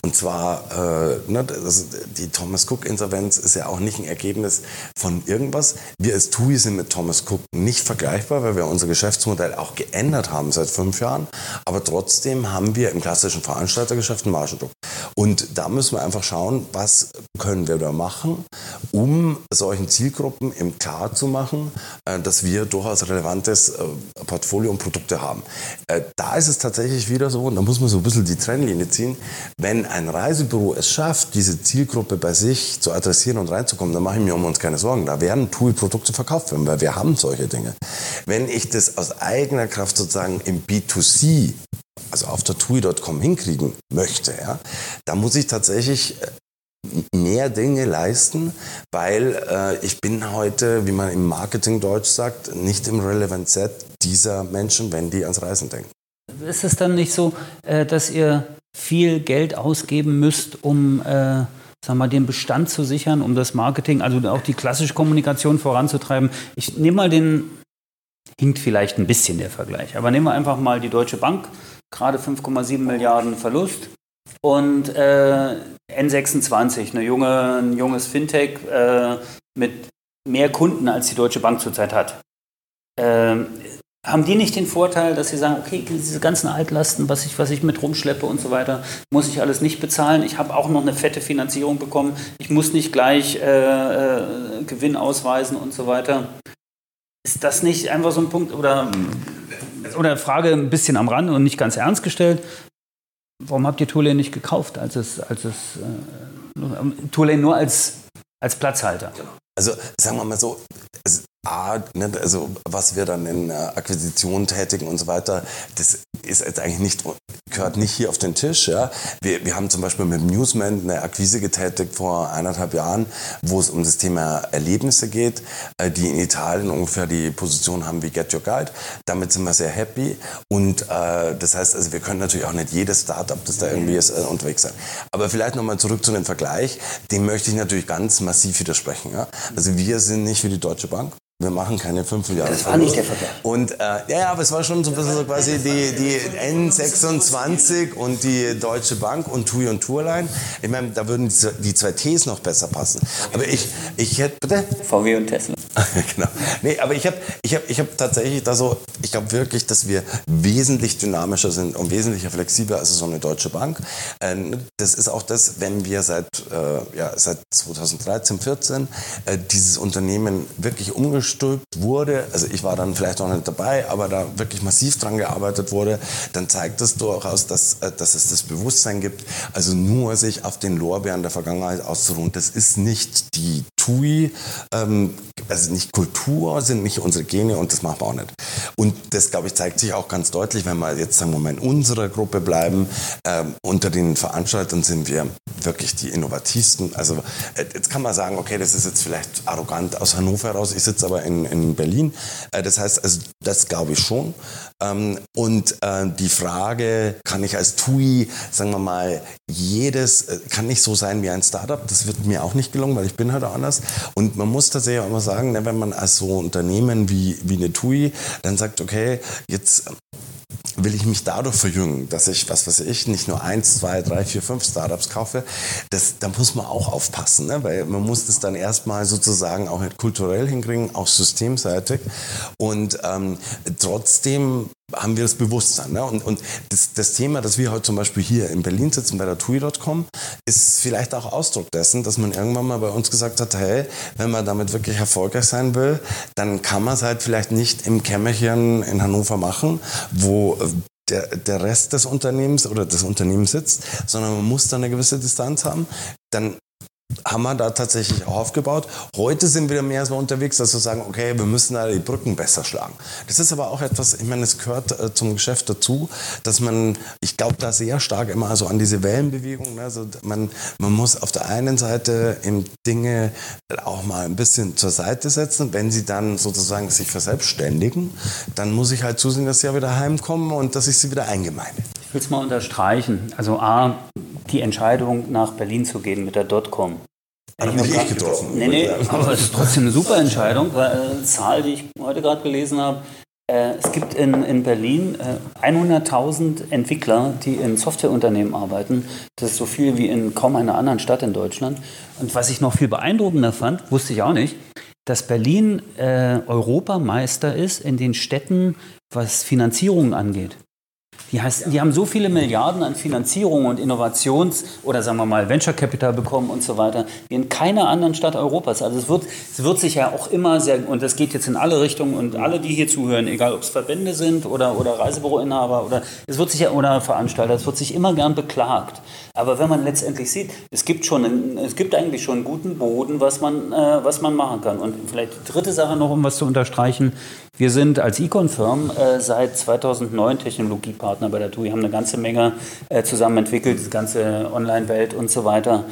Und zwar, äh, ne, das, die Thomas Cook-Insolvenz ist ja auch nicht ein Ergebnis von irgendwas. Wir als TUI sind mit Thomas Cook nicht vergleichbar, weil wir unser Geschäftsmodell auch geändert haben seit fünf Jahren. Aber trotzdem haben wir im klassischen Veranstaltergeschäft einen Margendruck. Und da müssen wir einfach schauen, was können wir da machen, um solchen Zielgruppen im Klar zu machen, äh, dass wir durchaus relevantes äh, Portfolio und Produkte haben. Äh, da ist es tatsächlich wieder so, und da muss man so ein bisschen die Trennlinie ziehen, wenn ein Reisebüro es schafft, diese Zielgruppe bei sich zu adressieren und reinzukommen, dann mache ich mir um uns keine Sorgen. Da werden TUI-Produkte verkauft werden, weil wir haben solche Dinge. Wenn ich das aus eigener Kraft sozusagen im B2C also auf der TUI.com hinkriegen möchte, ja, da muss ich tatsächlich äh, mehr Dinge leisten, weil äh, ich bin heute, wie man im Marketing Deutsch sagt, nicht im Relevant Set dieser Menschen, wenn die ans Reisen denken. Ist es dann nicht so, äh, dass ihr viel Geld ausgeben müsst, um äh, sag mal, den Bestand zu sichern, um das Marketing, also auch die klassische Kommunikation voranzutreiben? Ich nehme mal den, hinkt vielleicht ein bisschen der Vergleich, aber nehmen wir einfach mal die Deutsche Bank, gerade 5,7 Milliarden Verlust und äh, N26, eine junge, ein junges Fintech äh, mit mehr Kunden als die Deutsche Bank zurzeit hat. Ähm, haben die nicht den Vorteil, dass sie sagen, okay, diese ganzen Altlasten, was ich, was ich mit rumschleppe und so weiter, muss ich alles nicht bezahlen. Ich habe auch noch eine fette Finanzierung bekommen. Ich muss nicht gleich äh, äh, Gewinn ausweisen und so weiter. Ist das nicht einfach so ein Punkt oder, oder Frage ein bisschen am Rand und nicht ganz ernst gestellt? Warum habt ihr Tourlane nicht gekauft, als es, als es äh, Tourlane nur als, als Platzhalter? Also sagen wir mal so, es, A, ne, also was wir dann in äh, Akquisitionen tätigen und so weiter, das ist jetzt eigentlich nicht, gehört nicht hier auf den Tisch. Ja. Wir, wir haben zum Beispiel mit Newsman eine Akquise getätigt vor eineinhalb Jahren, wo es um das Thema Erlebnisse geht, äh, die in Italien ungefähr die Position haben wie Get Your Guide. Damit sind wir sehr happy. Und äh, das heißt, also wir können natürlich auch nicht jedes Startup, das da irgendwie ist, äh, unterwegs sein. Aber vielleicht nochmal zurück zu dem Vergleich. Dem möchte ich natürlich ganz massiv widersprechen. Ja. Also wir sind nicht wie die Deutsche Bank. Wir machen keine 5 Milliarden. Das war nicht der Vergleich. Und äh, ja, ja, aber es war schon so ein bisschen so quasi die, die N26 und die Deutsche Bank und TUI und Tourline. Ich meine, da würden die zwei Ts noch besser passen. Aber ich, ich hätte, bitte? VW und Tesla. genau. Nee, aber ich habe ich hab, ich hab tatsächlich da so, ich glaube wirklich, dass wir wesentlich dynamischer sind und wesentlich flexibler als so eine deutsche Bank. Ähm, das ist auch das, wenn wir seit, äh, ja, seit 2013, 14 äh, dieses Unternehmen wirklich umgestülpt wurde, also ich war dann vielleicht auch nicht dabei, aber da wirklich massiv dran gearbeitet wurde, dann zeigt das durchaus, dass, äh, dass es das Bewusstsein gibt, also nur sich auf den Lorbeeren der Vergangenheit auszuruhen. Das ist nicht die TUI, ähm, also nicht Kultur, sind nicht unsere Gene und das machen wir auch nicht. Und das, glaube ich, zeigt sich auch ganz deutlich, wenn wir jetzt, sagen wir mal, in unserer Gruppe bleiben. Ähm, unter den Veranstaltern sind wir wirklich die innovativsten. Also äh, jetzt kann man sagen, okay, das ist jetzt vielleicht arrogant aus Hannover heraus, ich sitze aber in, in Berlin. Äh, das heißt, also, das glaube ich schon. Ähm, und äh, die Frage, kann ich als TUI, sagen wir mal, jedes, kann nicht so sein wie ein Startup, das wird mir auch nicht gelungen, weil ich bin halt anders. Und man muss tatsächlich auch immer sagen, ne, wenn man als so Unternehmen wie, wie eine TUI dann sagt, okay, jetzt will ich mich dadurch verjüngen, dass ich, was weiß ich, nicht nur eins, zwei, drei, vier, fünf Startups kaufe, das, da muss man auch aufpassen, ne? weil man muss das dann erstmal sozusagen auch kulturell hinkriegen, auch systemseitig und ähm, trotzdem haben wir das Bewusstsein. Ne? Und, und das, das, Thema, dass wir heute zum Beispiel hier in Berlin sitzen bei der TUI.com, ist vielleicht auch Ausdruck dessen, dass man irgendwann mal bei uns gesagt hat, hey, wenn man damit wirklich erfolgreich sein will, dann kann man es halt vielleicht nicht im Kämmerchen in Hannover machen, wo äh, der, der Rest des Unternehmens oder des Unternehmens sitzt, sondern man muss da eine gewisse Distanz haben. Dann haben wir da tatsächlich auch aufgebaut. Heute sind wir mehr so unterwegs, dass wir sagen, okay, wir müssen da die Brücken besser schlagen. Das ist aber auch etwas, ich meine, es gehört äh, zum Geschäft dazu, dass man, ich glaube da sehr stark immer also an diese Wellenbewegung, ne? also man, man muss auf der einen Seite eben Dinge auch mal ein bisschen zur Seite setzen, wenn sie dann sozusagen sich verselbstständigen, dann muss ich halt zusehen, dass sie ja wieder heimkommen und dass ich sie wieder eingemeinde. Ich will es mal unterstreichen. Also A, die Entscheidung nach Berlin zu gehen mit der Dotcom. Hat nicht ich getroffen. Nee, nee, aber es ist trotzdem eine super Entscheidung, weil eine Zahl, die ich heute gerade gelesen habe, äh, es gibt in, in Berlin äh, 100.000 Entwickler, die in Softwareunternehmen arbeiten. Das ist so viel wie in kaum einer anderen Stadt in Deutschland. Und was ich noch viel beeindruckender fand, wusste ich auch nicht, dass Berlin äh, Europameister ist in den Städten, was Finanzierung angeht. Die, heißt, die haben so viele Milliarden an Finanzierung und Innovations- oder sagen wir mal Venture Capital bekommen und so weiter, wie in keiner anderen Stadt Europas. Also es wird, es wird sich ja auch immer sehr, und das geht jetzt in alle Richtungen und alle, die hier zuhören, egal ob es Verbände sind oder, oder Reisebüroinhaber oder es wird sich ja, oder Veranstalter, es wird sich immer gern beklagt. Aber wenn man letztendlich sieht, es gibt schon, einen, es gibt eigentlich schon einen guten Boden, was man, äh, was man machen kann. Und vielleicht die dritte Sache noch, um was zu unterstreichen. Wir sind als Econ-Firm äh, seit 2009 Technologiepartner bei der TUI, haben eine ganze Menge äh, zusammen entwickelt, die ganze Online-Welt und so weiter.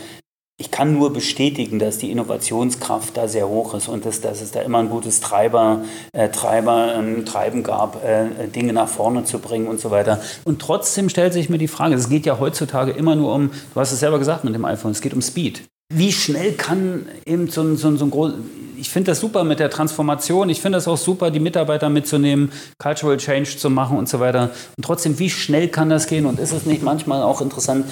Ich kann nur bestätigen, dass die Innovationskraft da sehr hoch ist und dass, dass es da immer ein gutes Treiber, äh, Treiber, ähm, Treiben gab, äh, Dinge nach vorne zu bringen und so weiter. Und trotzdem stellt sich mir die Frage, es geht ja heutzutage immer nur um, du hast es selber gesagt mit dem iPhone, es geht um Speed. Wie schnell kann eben so ein, so so ein groß, ich finde das super mit der Transformation. Ich finde das auch super, die Mitarbeiter mitzunehmen, Cultural Change zu machen und so weiter. Und trotzdem, wie schnell kann das gehen? Und ist es nicht manchmal auch interessant,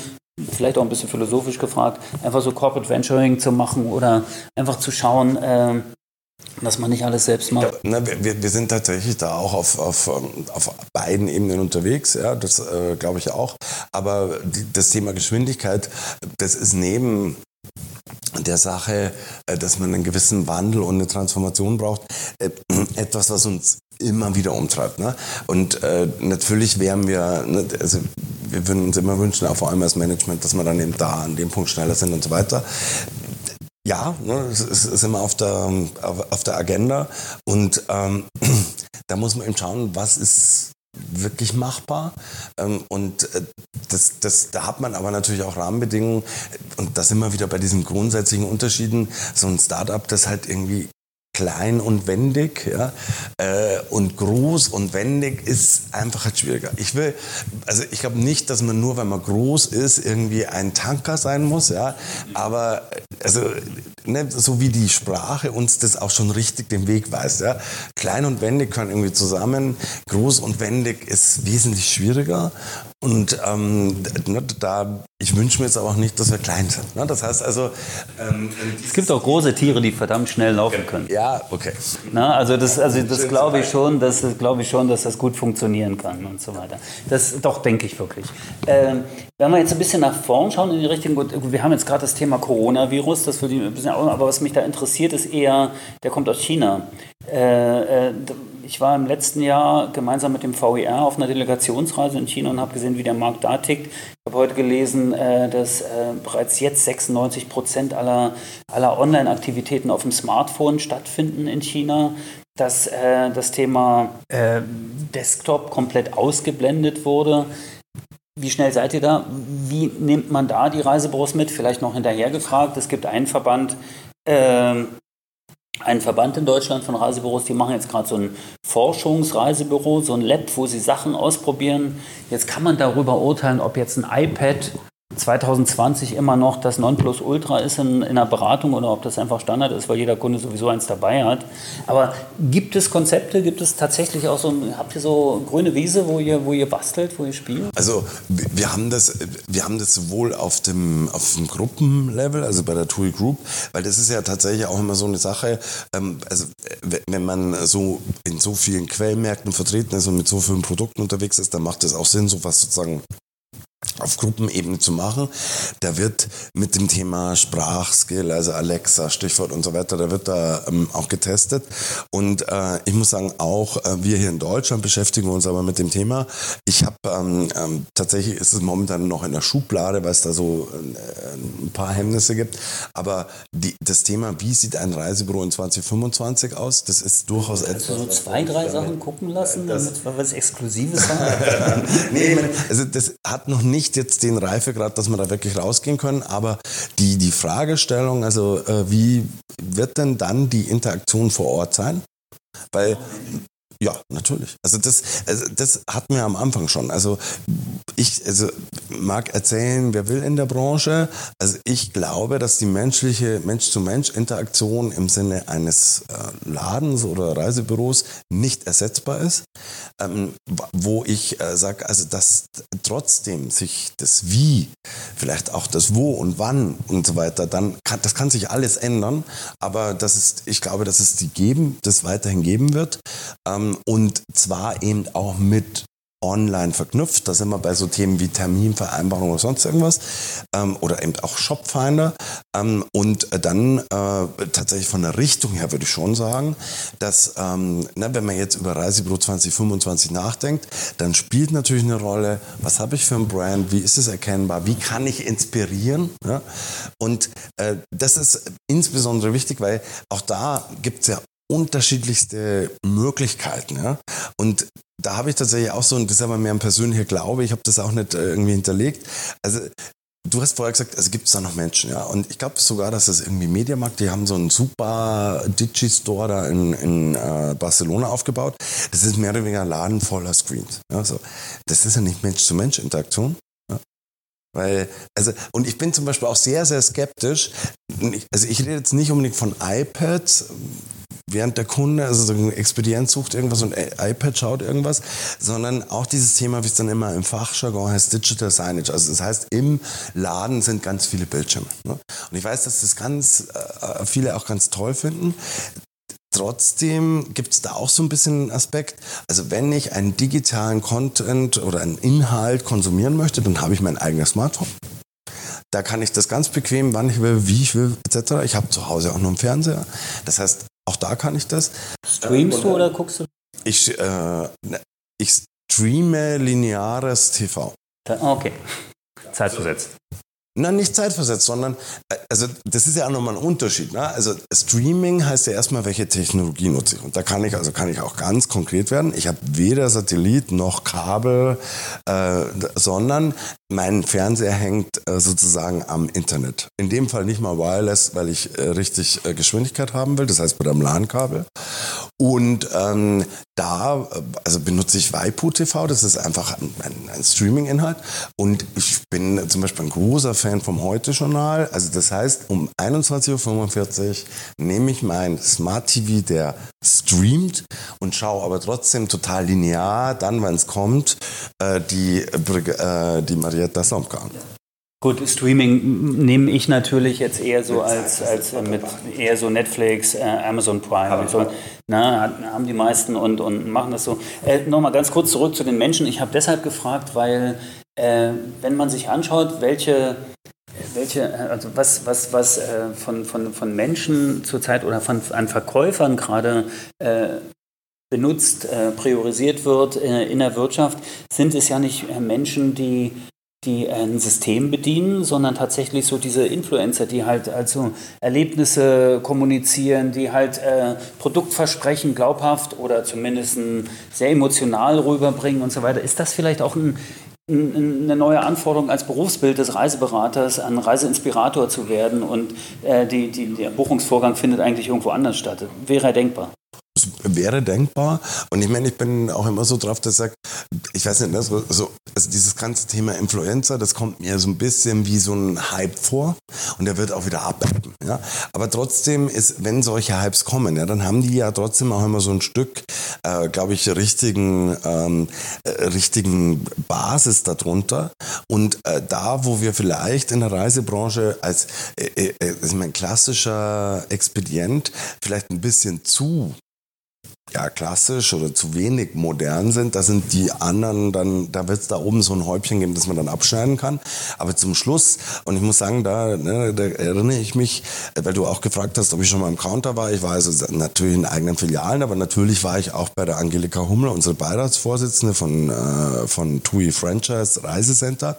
vielleicht auch ein bisschen philosophisch gefragt, einfach so Corporate Venturing zu machen oder einfach zu schauen, äh, dass man nicht alles selbst macht. Ja, wir, wir, sind tatsächlich da auch auf, auf, auf beiden Ebenen unterwegs, ja, das äh, glaube ich auch. Aber die, das Thema Geschwindigkeit, das ist neben der Sache, äh, dass man einen gewissen Wandel und eine Transformation braucht, äh, etwas, was uns immer wieder umtreibt. Ne? Und äh, natürlich wären wir, ne, also wir würden uns immer wünschen, auch vor allem als Management, dass wir dann eben da an dem Punkt schneller sind und so weiter. Ja, ne, es ist immer auf der, auf, der Agenda und ähm, da muss man eben schauen, was ist wirklich machbar. Ähm, und äh, das, das, da hat man aber natürlich auch Rahmenbedingungen. Und da sind wir wieder bei diesen grundsätzlichen Unterschieden. So ein Startup, das halt irgendwie klein und wendig ja, äh, und groß und wendig ist einfach halt schwieriger. Ich will, also ich glaube nicht, dass man nur, wenn man groß ist, irgendwie ein Tanker sein muss, ja, aber also ne, so wie die Sprache uns das auch schon richtig den Weg weist, ja, klein und wendig können irgendwie zusammen, groß und wendig ist wesentlich schwieriger und ähm, ne, da, ich wünsche mir jetzt aber auch nicht, dass wir klein sind. Ne? Das heißt also... Ähm, es gibt auch große Tiere, die verdammt schnell laufen können. Ja, okay. Na, also das, also das glaube ich schon, dass glaube ich schon, dass das gut funktionieren kann und so weiter. Das doch denke ich wirklich. Ähm, wenn wir jetzt ein bisschen nach vorn schauen in die Richtung, gut, wir haben jetzt gerade das Thema Coronavirus, das würde ein bisschen, aber was mich da interessiert, ist eher, der kommt aus China. Äh, äh, ich war im letzten Jahr gemeinsam mit dem VER auf einer Delegationsreise in China und habe gesehen, wie der Markt da tickt. Ich habe heute gelesen, äh, dass bereits jetzt 96 Prozent aller, aller Online-Aktivitäten auf dem Smartphone stattfinden in China dass das Thema Desktop komplett ausgeblendet wurde. Wie schnell seid ihr da? Wie nimmt man da die Reisebüros mit? Vielleicht noch hinterher gefragt. Es gibt einen Verband, äh, einen Verband in Deutschland von Reisebüros, die machen jetzt gerade so ein Forschungsreisebüro, so ein Lab, wo sie Sachen ausprobieren. Jetzt kann man darüber urteilen, ob jetzt ein iPad 2020 immer noch das Nonplusultra ist in, in einer Beratung oder ob das einfach Standard ist, weil jeder Kunde sowieso eins dabei hat. Aber gibt es Konzepte, gibt es tatsächlich auch so, habt ihr so grüne Wiese, wo ihr, wo ihr bastelt, wo ihr spielt? Also wir haben das, wir haben das sowohl auf dem, auf dem Gruppenlevel, also bei der TUI Group, weil das ist ja tatsächlich auch immer so eine Sache, ähm, also wenn man so in so vielen Quellmärkten vertreten ist und mit so vielen Produkten unterwegs ist, dann macht es auch Sinn, so was sozusagen auf Gruppenebene zu machen. Da wird mit dem Thema Sprachskill, also Alexa, Stichwort und so weiter, da wird da ähm, auch getestet. Und äh, ich muss sagen, auch äh, wir hier in Deutschland beschäftigen uns aber mit dem Thema. Ich habe ähm, ähm, tatsächlich ist es momentan noch in der Schublade, weil es da so äh, ein paar Hemmnisse gibt. Aber die, das Thema, wie sieht ein Reisebüro in 2025 aus, das ist durchaus etwas. Hast du so zwei, drei Sachen gucken lassen, damit wir was Exklusives haben? nee, also das hat noch nicht jetzt den Reifegrad, dass wir da wirklich rausgehen können, aber die, die Fragestellung, also äh, wie wird denn dann die Interaktion vor Ort sein? Weil ja, natürlich. Also das, also das hatten wir am Anfang schon. Also ich also mag erzählen, wer will in der Branche. Also ich glaube, dass die menschliche Mensch-zu-Mensch-Interaktion im Sinne eines äh, Ladens oder Reisebüros nicht ersetzbar ist. Ähm, wo ich äh, sage, also dass trotzdem sich das Wie, vielleicht auch das Wo und Wann und so weiter, dann kann, das kann sich alles ändern. Aber das ist, ich glaube, dass es die geben, das weiterhin geben wird. Ähm, und zwar eben auch mit online verknüpft. Da sind wir bei so Themen wie Terminvereinbarung oder sonst irgendwas ähm, oder eben auch Shopfinder. Ähm, und dann äh, tatsächlich von der Richtung her würde ich schon sagen, dass ähm, ne, wenn man jetzt über Reisebüro 2025 nachdenkt, dann spielt natürlich eine Rolle, was habe ich für ein Brand, wie ist es erkennbar, wie kann ich inspirieren. Ja? Und äh, das ist insbesondere wichtig, weil auch da gibt es ja unterschiedlichste Möglichkeiten. Ja? Und da habe ich tatsächlich auch so, und das ist aber mehr ein persönlicher Glaube, ich habe das auch nicht äh, irgendwie hinterlegt. Also Du hast vorher gesagt, also gibt es da noch Menschen, ja. Und ich glaube sogar, dass das irgendwie Mediamarkt, die haben so einen super Digi-Store da in, in äh, Barcelona aufgebaut. Das ist mehr oder weniger ein Laden voller Screens. Ja, so. Das ist ja nicht Mensch-zu-Mensch-Interaktion. Weil, also, und ich bin zum Beispiel auch sehr, sehr skeptisch. Also ich rede jetzt nicht unbedingt von iPads, während der Kunde, also so ein Expedient sucht irgendwas und iPad schaut irgendwas, sondern auch dieses Thema, wie es dann immer im Fachjargon heißt, Digital Signage. Also das heißt, im Laden sind ganz viele Bildschirme. Ne? Und ich weiß, dass das ganz äh, viele auch ganz toll finden. Trotzdem gibt es da auch so ein bisschen einen Aspekt. Also wenn ich einen digitalen Content oder einen Inhalt konsumieren möchte, dann habe ich mein eigenes Smartphone. Da kann ich das ganz bequem, wann ich will, wie ich will, etc. Ich habe zu Hause auch noch einen Fernseher. Das heißt, auch da kann ich das. Streamst du oder guckst du? Ich, äh, ne, ich streame lineares TV. Okay. Zeitversetzt. Na, nicht zeitversetzt, sondern, äh, also das ist ja auch nochmal ein Unterschied. Ne? Also Streaming heißt ja erstmal, welche Technologie nutze ich. Und da kann ich, also kann ich auch ganz konkret werden. Ich habe weder Satellit noch Kabel, äh, sondern mein Fernseher hängt äh, sozusagen am Internet. In dem Fall nicht mal wireless, weil ich äh, richtig äh, Geschwindigkeit haben will, das heißt bei dem LAN-Kabel. Und ähm, da also benutze ich Waipu TV, das ist einfach ein, ein, Streaming-Inhalt. Und ich bin zum Beispiel ein großer Fan vom Heute-Journal. Also das heißt, um 21.45 Uhr nehme ich mein Smart TV, der streamt und schaue aber trotzdem total linear, dann, wenn es kommt, äh, die, äh, die Marietta Slomka an. Gut, Streaming nehme ich natürlich jetzt eher so als, als mit eher so Netflix, äh, Amazon Prime und so. Na, haben die meisten und, und machen das so. Äh, Nochmal ganz kurz zurück zu den Menschen. Ich habe deshalb gefragt, weil äh, wenn man sich anschaut, welche welche, also was, was, was äh, von, von, von Menschen zurzeit oder von, an Verkäufern gerade äh, benutzt, äh, priorisiert wird äh, in der Wirtschaft, sind es ja nicht äh, Menschen, die die ein System bedienen, sondern tatsächlich so diese Influencer, die halt also Erlebnisse kommunizieren, die halt äh, Produktversprechen glaubhaft oder zumindest sehr emotional rüberbringen und so weiter. Ist das vielleicht auch ein, ein, eine neue Anforderung als Berufsbild des Reiseberaters, ein Reiseinspirator zu werden und äh, die, die, der Buchungsvorgang findet eigentlich irgendwo anders statt? Wäre denkbar wäre denkbar. Und ich meine, ich bin auch immer so drauf, dass ich sage, ich weiß nicht, ne, so, so, also dieses ganze Thema Influencer, das kommt mir so ein bisschen wie so ein Hype vor und der wird auch wieder abebben. Ja? Aber trotzdem ist, wenn solche Hypes kommen, ja, dann haben die ja trotzdem auch immer so ein Stück, äh, glaube ich, richtigen, ähm, äh, richtigen Basis darunter. Und äh, da, wo wir vielleicht in der Reisebranche als äh, äh, äh ist mein klassischer Expedient vielleicht ein bisschen zu ja, klassisch oder zu wenig modern sind, da sind die anderen dann, da wird es da oben so ein Häubchen geben, das man dann abschneiden kann. Aber zum Schluss, und ich muss sagen, da, ne, da erinnere ich mich, weil du auch gefragt hast, ob ich schon mal im Counter war. Ich war also natürlich in eigenen Filialen, aber natürlich war ich auch bei der Angelika Hummel, unsere Beiratsvorsitzende von, äh, von TUI Franchise Reisecenter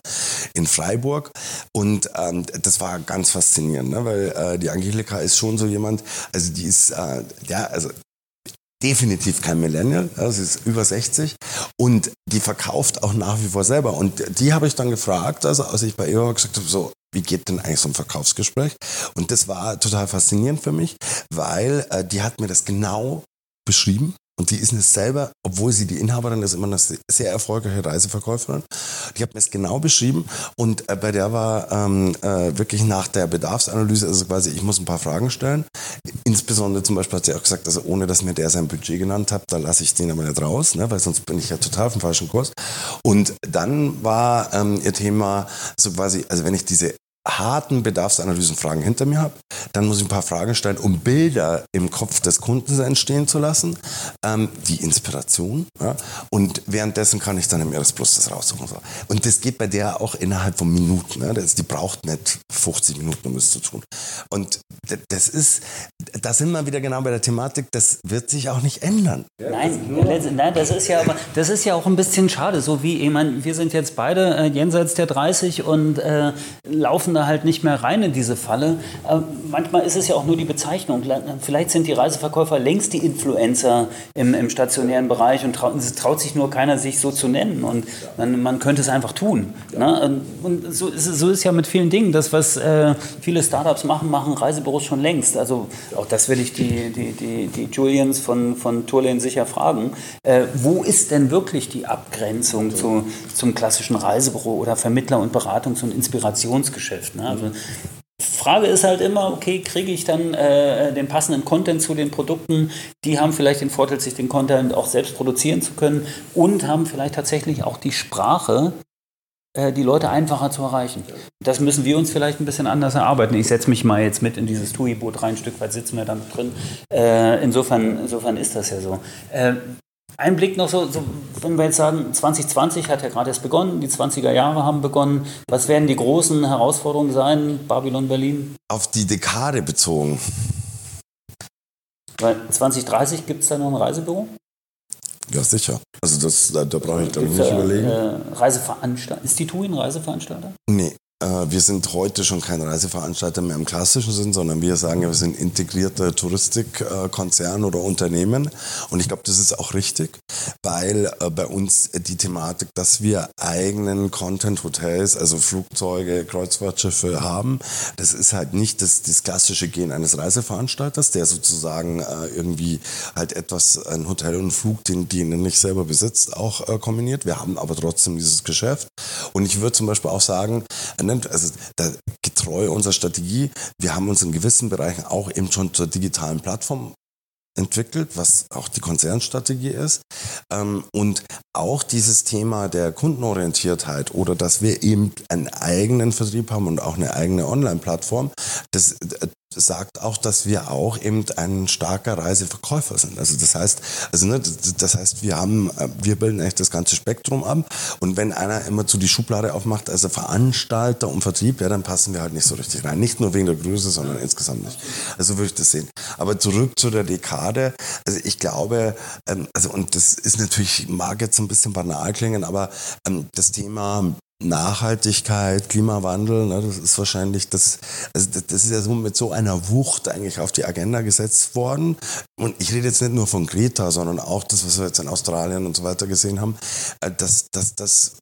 in Freiburg. Und ähm, das war ganz faszinierend, ne, weil äh, die Angelika ist schon so jemand, also die ist, äh, ja, also definitiv kein Millennial, ja, sie ist über 60 und die verkauft auch nach wie vor selber. Und die habe ich dann gefragt, also als ich bei ihr gesagt habe, so, wie geht denn eigentlich so ein Verkaufsgespräch? Und das war total faszinierend für mich, weil äh, die hat mir das genau beschrieben. Und die ist es selber, obwohl sie die Inhaberin ist, immer eine sehr erfolgreiche Reiseverkäuferin. Die hat mir es genau beschrieben und äh, bei der war ähm, äh, wirklich nach der Bedarfsanalyse, also quasi, ich muss ein paar Fragen stellen. Insbesondere zum Beispiel hat sie auch gesagt, also ohne dass mir der sein Budget genannt hat, da lasse ich den aber nicht raus, ne, weil sonst bin ich ja total auf dem falschen Kurs. Und dann war ähm, ihr Thema so quasi, also wenn ich diese harten Bedarfsanalysenfragen hinter mir habe, dann muss ich ein paar Fragen stellen, um Bilder im Kopf des Kunden entstehen zu lassen, ähm, die Inspiration. Ja? Und währenddessen kann ich dann im RS Plus das raussuchen. So. Und das geht bei der auch innerhalb von Minuten. Ja? Das, die braucht nicht 50 Minuten, um es zu tun. Und das ist, da sind wir wieder genau bei der Thematik, das wird sich auch nicht ändern. Nein, nein das ist ja aber, das ist ja auch ein bisschen schade, so wie, ich meine, wir sind jetzt beide äh, jenseits der 30 und äh, laufen da halt nicht mehr rein in diese Falle. Äh, manchmal ist es ja auch nur die Bezeichnung. Vielleicht sind die Reiseverkäufer längst die Influencer im, im stationären Bereich und traut, traut, sich nur keiner, sich so zu nennen. Und man, man könnte es einfach tun. Ne? Und so, so ist ja mit vielen Dingen. Das, was äh, viele Startups machen, machen Reisebüros schon längst. Also auch das will ich die, die, die, die Julians von, von Tourlane sicher fragen. Äh, wo ist denn wirklich die Abgrenzung zu, zum klassischen Reisebüro oder Vermittler- und Beratungs- und Inspirationsgeschäft? Ne? Also, Frage ist halt immer, okay, kriege ich dann äh, den passenden Content zu den Produkten? Die haben vielleicht den Vorteil, sich den Content auch selbst produzieren zu können und haben vielleicht tatsächlich auch die Sprache, äh, die Leute einfacher zu erreichen. Das müssen wir uns vielleicht ein bisschen anders erarbeiten. Ich setze mich mal jetzt mit in dieses TUI-Boot rein, ein Stück weit sitzen wir da drin. Äh, insofern, insofern ist das ja so. Ein Blick noch so, so, wenn wir jetzt sagen, 2020 hat ja gerade erst begonnen, die 20er Jahre haben begonnen. Was werden die großen Herausforderungen sein, Babylon Berlin? Auf die Dekade bezogen. Weil 2030 gibt es da noch ein Reisebüro? Ja, sicher. Also das, da, da brauche ich, ich, nicht überlegen. Äh, Reiseveranstalter. Ist die TUI ein Reiseveranstalter? Nee. Äh, wir sind heute schon kein Reiseveranstalter mehr im klassischen Sinn, sondern wir sagen, wir sind integrierter Touristikkonzern oder Unternehmen. Und ich glaube, das ist auch richtig, weil äh, bei uns die Thematik, dass wir eigenen Content-Hotels, also Flugzeuge, Kreuzfahrtschiffe haben, das ist halt nicht das, das klassische Gehen eines Reiseveranstalters, der sozusagen äh, irgendwie halt etwas, ein Hotel und Flug, den, den er nicht selber besitzt, auch kombiniert. Wir haben aber trotzdem dieses Geschäft. Und ich würde zum Beispiel auch sagen, nimmt. Also da, getreu unserer Strategie, wir haben uns in gewissen Bereichen auch eben schon zur digitalen Plattform entwickelt, was auch die Konzernstrategie ist. Ähm, und auch dieses Thema der Kundenorientiertheit oder dass wir eben einen eigenen Vertrieb haben und auch eine eigene Online-Plattform, das, sagt auch, dass wir auch eben ein starker Reiseverkäufer sind. Also das heißt, also ne, das heißt, wir haben, äh, wir bilden eigentlich das ganze Spektrum ab. Und wenn einer immer zu die Schublade aufmacht, also Veranstalter und Vertrieb, ja, dann passen wir halt nicht so richtig rein. Nicht nur wegen der Größe, sondern insgesamt nicht. Also würde ich das sehen. Aber zurück zu der Dekade. Also ich glaube, ähm, also und das ist natürlich, mag jetzt ein bisschen banal klingen, aber ähm, das Thema Nachhaltigkeit, Klimawandel, ne, das ist wahrscheinlich das, also das ist ja so mit so einer Wucht eigentlich auf die Agenda gesetzt worden. Und ich rede jetzt nicht nur von Greta, sondern auch das, was wir jetzt in Australien und so weiter gesehen haben, äh, dass das, das,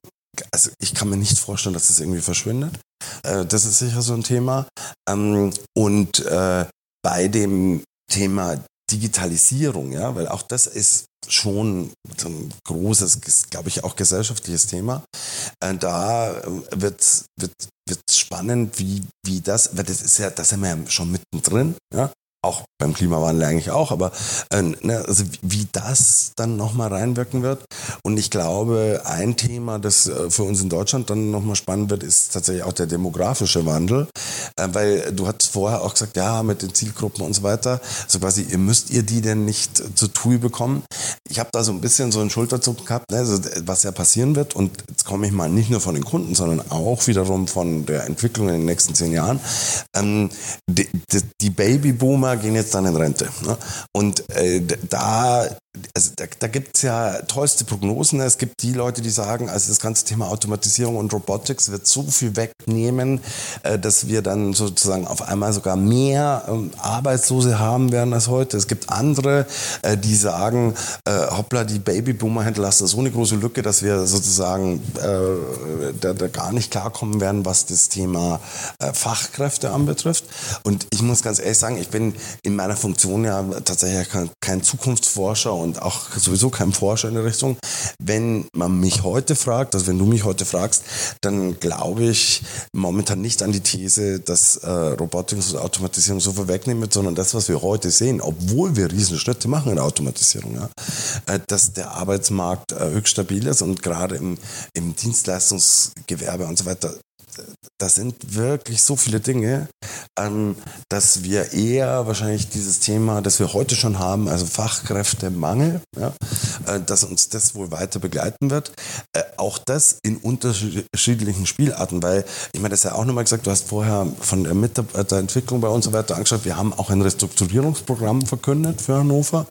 also ich kann mir nicht vorstellen, dass das irgendwie verschwindet. Äh, das ist sicher so ein Thema. Ähm, und äh, bei dem Thema Digitalisierung, ja, weil auch das ist schon ein großes, glaube ich, auch gesellschaftliches Thema. Äh, da wird wird wird spannend, wie wie das, weil das ist ja, da sind wir ja schon mittendrin, ja auch beim Klimawandel eigentlich auch, aber äh, ne, also wie das dann nochmal reinwirken wird. Und ich glaube, ein Thema, das äh, für uns in Deutschland dann nochmal spannend wird, ist tatsächlich auch der demografische Wandel. Äh, weil du hast vorher auch gesagt, ja, mit den Zielgruppen und so weiter, so quasi, ihr müsst ihr die denn nicht zu TUI bekommen? Ich habe da so ein bisschen so einen Schulterzucken gehabt, ne, also, was ja passieren wird. Und jetzt komme ich mal nicht nur von den Kunden, sondern auch wiederum von der Entwicklung in den nächsten zehn Jahren. Ähm, die, die, die Babyboomer Gehen jetzt dann in Rente. Ne? Und äh, da, also da, da gibt es ja tollste Prognosen. Es gibt die Leute, die sagen, also das ganze Thema Automatisierung und Robotics wird so viel wegnehmen, äh, dass wir dann sozusagen auf einmal sogar mehr ähm, Arbeitslose haben werden als heute. Es gibt andere, äh, die sagen, äh, hoppla, die Babyboomer hinterlassen so eine große Lücke, dass wir sozusagen da, da, gar nicht klarkommen werden, was das Thema Fachkräfte anbetrifft. Und ich muss ganz ehrlich sagen, ich bin in meiner Funktion ja tatsächlich kein, kein Zukunftsforscher und auch sowieso kein Forscher in der Richtung. Wenn man mich heute fragt, also wenn du mich heute fragst, dann glaube ich momentan nicht an die These, dass äh, Robotik und Automatisierung so viel wegnehmen wird, sondern das, was wir heute sehen, obwohl wir riesen Schritte machen in der Automatisierung, ja, äh, dass der Arbeitsmarkt äh, höchst stabil ist und gerade im, im Dienstleistungsgewerbe und so weiter das sind wirklich so viele Dinge, ähm, dass wir eher wahrscheinlich dieses Thema, das wir heute schon haben, also Fachkräftemangel, ja, äh, dass uns das wohl weiter begleiten wird. Äh, auch das in unterschiedlichen Spielarten, weil ich meine, das ja auch nochmal gesagt, du hast vorher von der Mitarbeiterentwicklung bei uns so weiter angeschaut, wir haben auch ein Restrukturierungsprogramm verkündet für Hannover,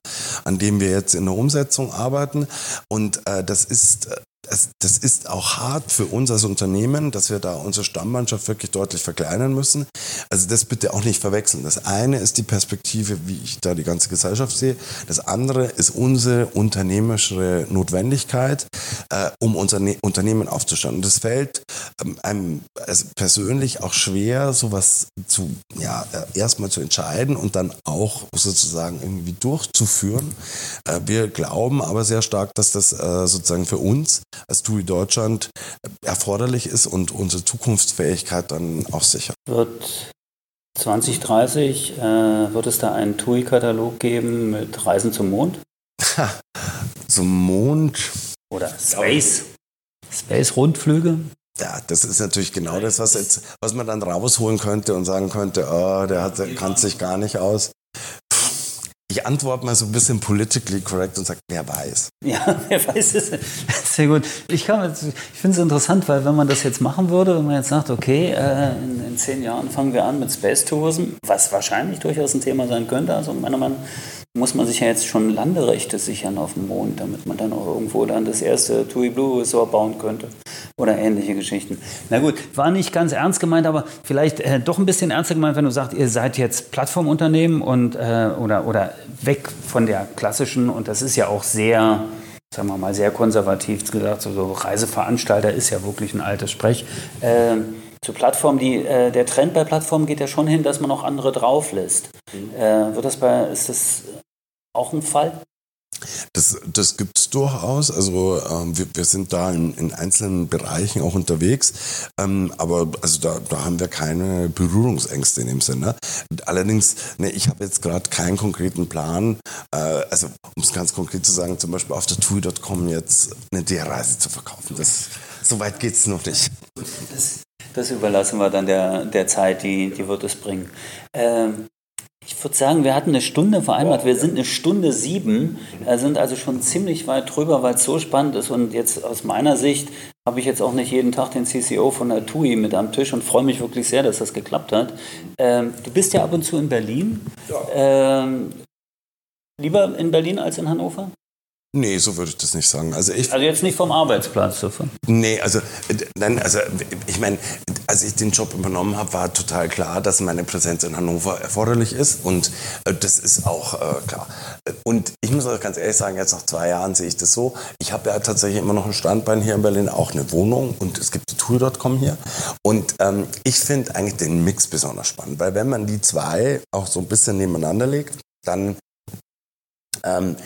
an dem wir jetzt in der Umsetzung arbeiten und äh, das ist das, das ist auch hart für uns als Unternehmen, dass wir da unsere Stammmannschaft wirklich deutlich verkleinern müssen. Also das bitte auch nicht verwechseln. Das eine ist die Perspektive, wie ich da die ganze Gesellschaft sehe. Das andere ist unsere unternehmerische Notwendigkeit, äh, um unser ne Unternehmen aufzustellen. Und es fällt ähm, einem also persönlich auch schwer, sowas zu, ja, äh, erstmal zu entscheiden und dann auch sozusagen irgendwie durchzuführen. Äh, wir glauben aber sehr stark, dass das äh, sozusagen für uns als TUI Deutschland erforderlich ist und unsere Zukunftsfähigkeit dann auch sichert. Wird 2030 äh, wird es da einen TUI-Katalog geben mit Reisen zum Mond? zum Mond? Oder Space? Space-Rundflüge? Ja, das ist natürlich genau das, was, jetzt, was man dann rausholen könnte und sagen könnte, oh, der, hat, kann sich gar nicht aus. Ich antworte mal so ein bisschen politically correct und sage, wer weiß. Ja, wer weiß es. Sehr gut. Ich, ich finde es interessant, weil wenn man das jetzt machen würde, wenn man jetzt sagt, okay, äh, in, in, zehn Jahren fangen wir an mit Space Tourism, was wahrscheinlich durchaus ein Thema sein könnte. Also meiner Meinung nach muss man sich ja jetzt schon Landerechte sichern auf dem Mond, damit man dann auch irgendwo dann das erste TUI Blue Resort bauen könnte oder ähnliche Geschichten. Na gut, war nicht ganz ernst gemeint, aber vielleicht äh, doch ein bisschen ernster gemeint, wenn du sagst, ihr seid jetzt Plattformunternehmen und äh, oder oder weg von der klassischen und das ist ja auch sehr sagen wir mal, sehr konservativ gesagt, so, so Reiseveranstalter ist ja wirklich ein altes Sprech. Äh, zu Plattformen, die, äh, der Trend bei Plattformen geht ja schon hin, dass man auch andere drauf lässt. Mhm. Äh, wird das bei, ist das auch ein Fall? Das, das gibt es durchaus. Also ähm, wir, wir sind da in, in einzelnen Bereichen auch unterwegs. Ähm, aber also da, da haben wir keine Berührungsängste in dem Sinne. Allerdings, ne, ich habe jetzt gerade keinen konkreten Plan. Äh, also um es ganz konkret zu sagen, zum Beispiel auf der TUI.com jetzt eine DR-Reise zu verkaufen. Das, so weit geht es noch nicht. Das, das, überlassen wir dann der, der Zeit, die, die wird es bringen. Ähm, ich würde sagen, wir hatten eine Stunde vereinbart. Wir sind eine Stunde sieben, sind also schon ziemlich weit drüber, weil es so spannend ist. Und jetzt aus meiner Sicht habe ich jetzt auch nicht jeden Tag den CCO von der TUI mit am Tisch und freue mich wirklich sehr, dass das geklappt hat. Ähm, du bist ja ab und zu in Berlin. Ja. Ähm, lieber in Berlin als in Hannover? Nee, so würde ich das nicht sagen. Also, ich, also jetzt nicht vom Arbeitsplatz davon? Nee, also nein, also ich meine, als ich den Job übernommen habe, war total klar, dass meine Präsenz in Hannover erforderlich ist und äh, das ist auch äh, klar. Und ich muss auch ganz ehrlich sagen, jetzt nach zwei Jahren sehe ich das so. Ich habe ja tatsächlich immer noch ein Standbein hier in Berlin, auch eine Wohnung und es gibt die Tour.com hier. Und ähm, ich finde eigentlich den Mix besonders spannend, weil wenn man die zwei auch so ein bisschen nebeneinander legt, dann ähm,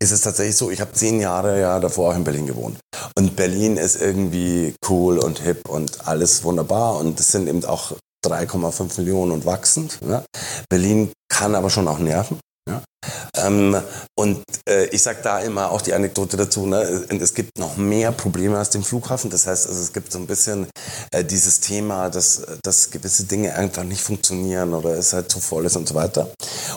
ist es tatsächlich so, ich habe zehn Jahre ja davor auch in Berlin gewohnt. Und Berlin ist irgendwie cool und hip und alles wunderbar. Und es sind eben auch 3,5 Millionen und wachsend. Ne? Berlin kann aber schon auch nerven. Ja? Ähm, und äh, ich sage da immer auch die Anekdote dazu, ne? es gibt noch mehr Probleme als den Flughafen. Das heißt, also, es gibt so ein bisschen äh, dieses Thema, dass, dass gewisse Dinge einfach nicht funktionieren oder es halt zu voll ist und so weiter.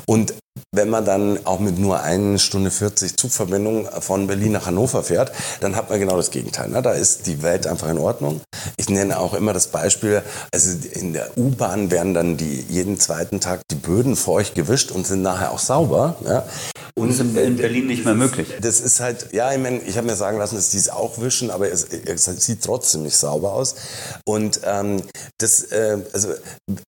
Und wenn man dann auch mit nur 1 Stunde 40 Zugverbindung von Berlin nach Hannover fährt, dann hat man genau das Gegenteil. Ne? Da ist die Welt einfach in Ordnung. Ich nenne auch immer das Beispiel, also in der U-Bahn werden dann die, jeden zweiten Tag die Böden feucht gewischt und sind nachher auch sauber. Ja? Und das ist in Berlin nicht mehr möglich. Das ist halt, ja, ich, mein, ich habe mir sagen lassen, dass die es auch wischen, aber es, es, sieht trotzdem nicht sauber aus. Und ähm, das, äh, also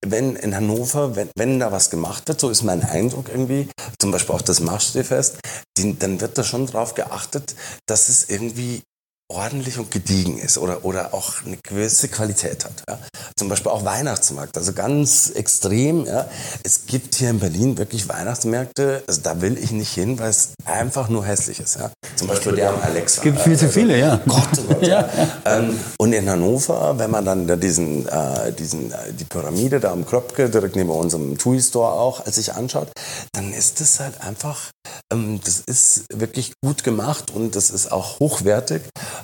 wenn in Hannover, wenn, wenn da was gemacht wird, so ist mein Eindruck irgendwie, zum Beispiel auch das Marschstehfest, dann wird da schon darauf geachtet, dass es irgendwie ordentlich und gediegen ist oder, oder auch eine gewisse Qualität hat. Ja. Zum Beispiel auch Weihnachtsmarkt, also ganz extrem. Ja. Es gibt hier in Berlin wirklich Weihnachtsmärkte, also da will ich nicht hin, weil es einfach nur hässlich ist. Ja. Zum Beispiel der am Alexa. Es gibt viel zu viele, ja. Gott, oh Gott, ja. Ähm, und in Hannover, wenn man dann diesen, äh, diesen, äh, die Pyramide da am Kröpke, direkt neben unserem TUI-Store auch, als sich anschaut, dann ist das halt einfach, ähm, das ist wirklich gut gemacht und das ist auch hochwertig.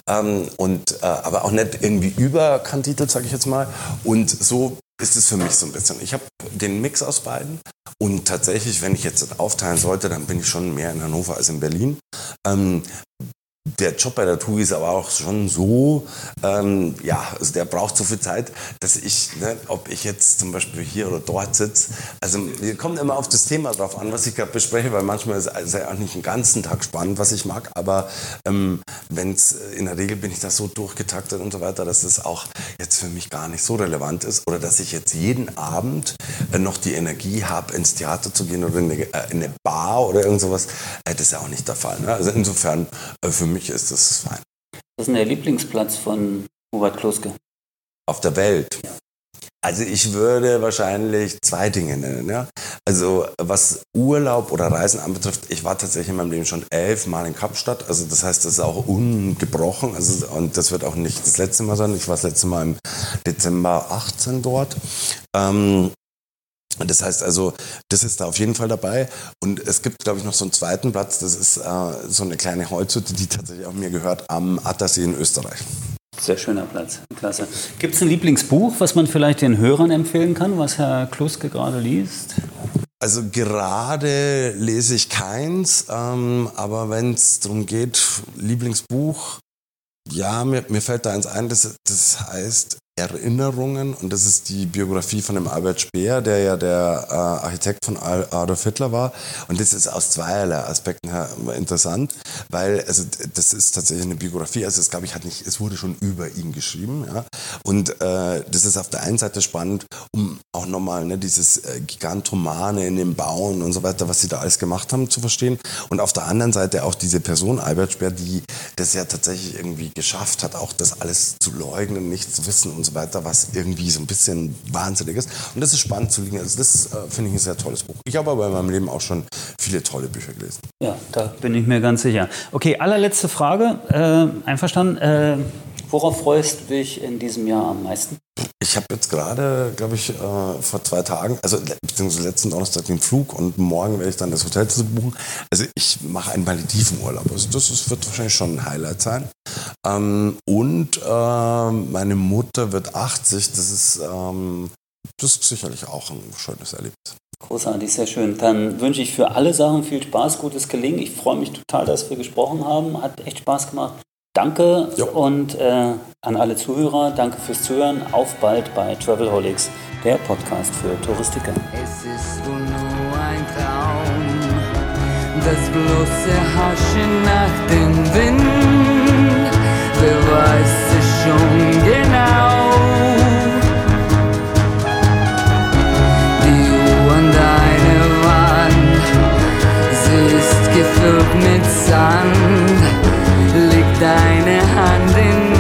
Ähm, und, äh, aber auch nicht irgendwie überkantitelt, sage ich jetzt mal. Und so ist es für mich so ein bisschen. Ich habe den Mix aus beiden und tatsächlich, wenn ich jetzt aufteilen sollte, dann bin ich schon mehr in Hannover als in Berlin. Ähm, der Job bei der TUI ist aber auch schon so, ähm, ja, also der braucht so viel Zeit, dass ich, ne, ob ich jetzt zum Beispiel hier oder dort sitze, also kommen immer auf das Thema drauf an, was ich gerade bespreche, weil manchmal ist es ja auch nicht den ganzen Tag spannend, was ich mag, aber ähm, wenn es, in der Regel bin ich da so durchgetaktet und so weiter, dass es auch jetzt für mich gar nicht so relevant ist oder dass ich jetzt jeden Abend äh, noch die Energie habe, ins Theater zu gehen oder in eine, äh, in eine Bar oder irgend sowas, äh, das ist ja auch nicht der Fall. Ne? Also insofern äh, für mich mich ist das fein. Was ist denn der Lieblingsplatz von Hubert Kloske? Auf der Welt. Ja. Also ich würde wahrscheinlich zwei Dinge nennen. Ja? Also was Urlaub oder Reisen anbetrifft, ich war tatsächlich in meinem Leben schon elf Mal in Kapstadt. Also das heißt, das ist auch ungebrochen. Also, und das wird auch nicht das letzte Mal sein. Ich war das letzte Mal im Dezember 18 dort. Ähm, das heißt also, das ist da auf jeden Fall dabei. Und es gibt, glaube ich, noch so einen zweiten Platz. Das ist äh, so eine kleine Holzhütte, die tatsächlich auch mir gehört, am Attersee in Österreich. Sehr schöner Platz, klasse. Gibt es ein Lieblingsbuch, was man vielleicht den Hörern empfehlen kann, was Herr Kluske gerade liest? Also gerade lese ich keins, ähm, aber wenn es darum geht, Lieblingsbuch, ja, mir, mir fällt da eins ein, das, das heißt Erinnerungen und das ist die Biografie von dem Albert Speer, der ja der äh, Architekt von Adolf Hitler war. Und das ist aus zweierlei Aspekten her interessant, weil also das ist tatsächlich eine Biografie, also es glaube ich hat nicht, es wurde schon über ihn geschrieben, ja. Und äh, das ist auf der einen Seite spannend, um auch nochmal ne, dieses äh, Gigantomane in dem Bauen und so weiter, was sie da alles gemacht haben, zu verstehen. Und auf der anderen Seite auch diese Person Albert Speer, die das ja tatsächlich irgendwie geschafft hat, auch das alles zu leugnen, nicht zu wissen und so weiter, was irgendwie so ein bisschen wahnsinnig ist. Und das ist spannend zu liegen. Also das äh, finde ich ein sehr tolles Buch. Ich habe aber in meinem Leben auch schon viele tolle Bücher gelesen. Ja, da bin ich mir ganz sicher. Okay, allerletzte Frage. Äh, einverstanden. Äh, worauf freust du dich in diesem Jahr am meisten? Ich habe jetzt gerade, glaube ich, äh, vor zwei Tagen, also beziehungsweise letzten Donnerstag den Flug und morgen werde ich dann das Hotel zu buchen. Also ich mache einen Maledivenurlaub. Also das ist, wird wahrscheinlich schon ein Highlight sein. Ähm, und äh, meine Mutter wird 80. Das ist, ähm, das ist sicherlich auch ein schönes Erlebnis. Großartig, sehr schön. Dann wünsche ich für alle Sachen viel Spaß, gutes Gelingen. Ich freue mich total, dass wir gesprochen haben. Hat echt Spaß gemacht. Danke jo. und äh, an alle Zuhörer, danke fürs Zuhören. Auf bald bei Travelholics, der Podcast für Touristiker. Es ist wohl nur ein Traum, das bloße Haschen nach dem Wind. Wer weiß es schon genau? Die Uhr an deiner Wand, sie ist gefüllt mit Sand deine Hand in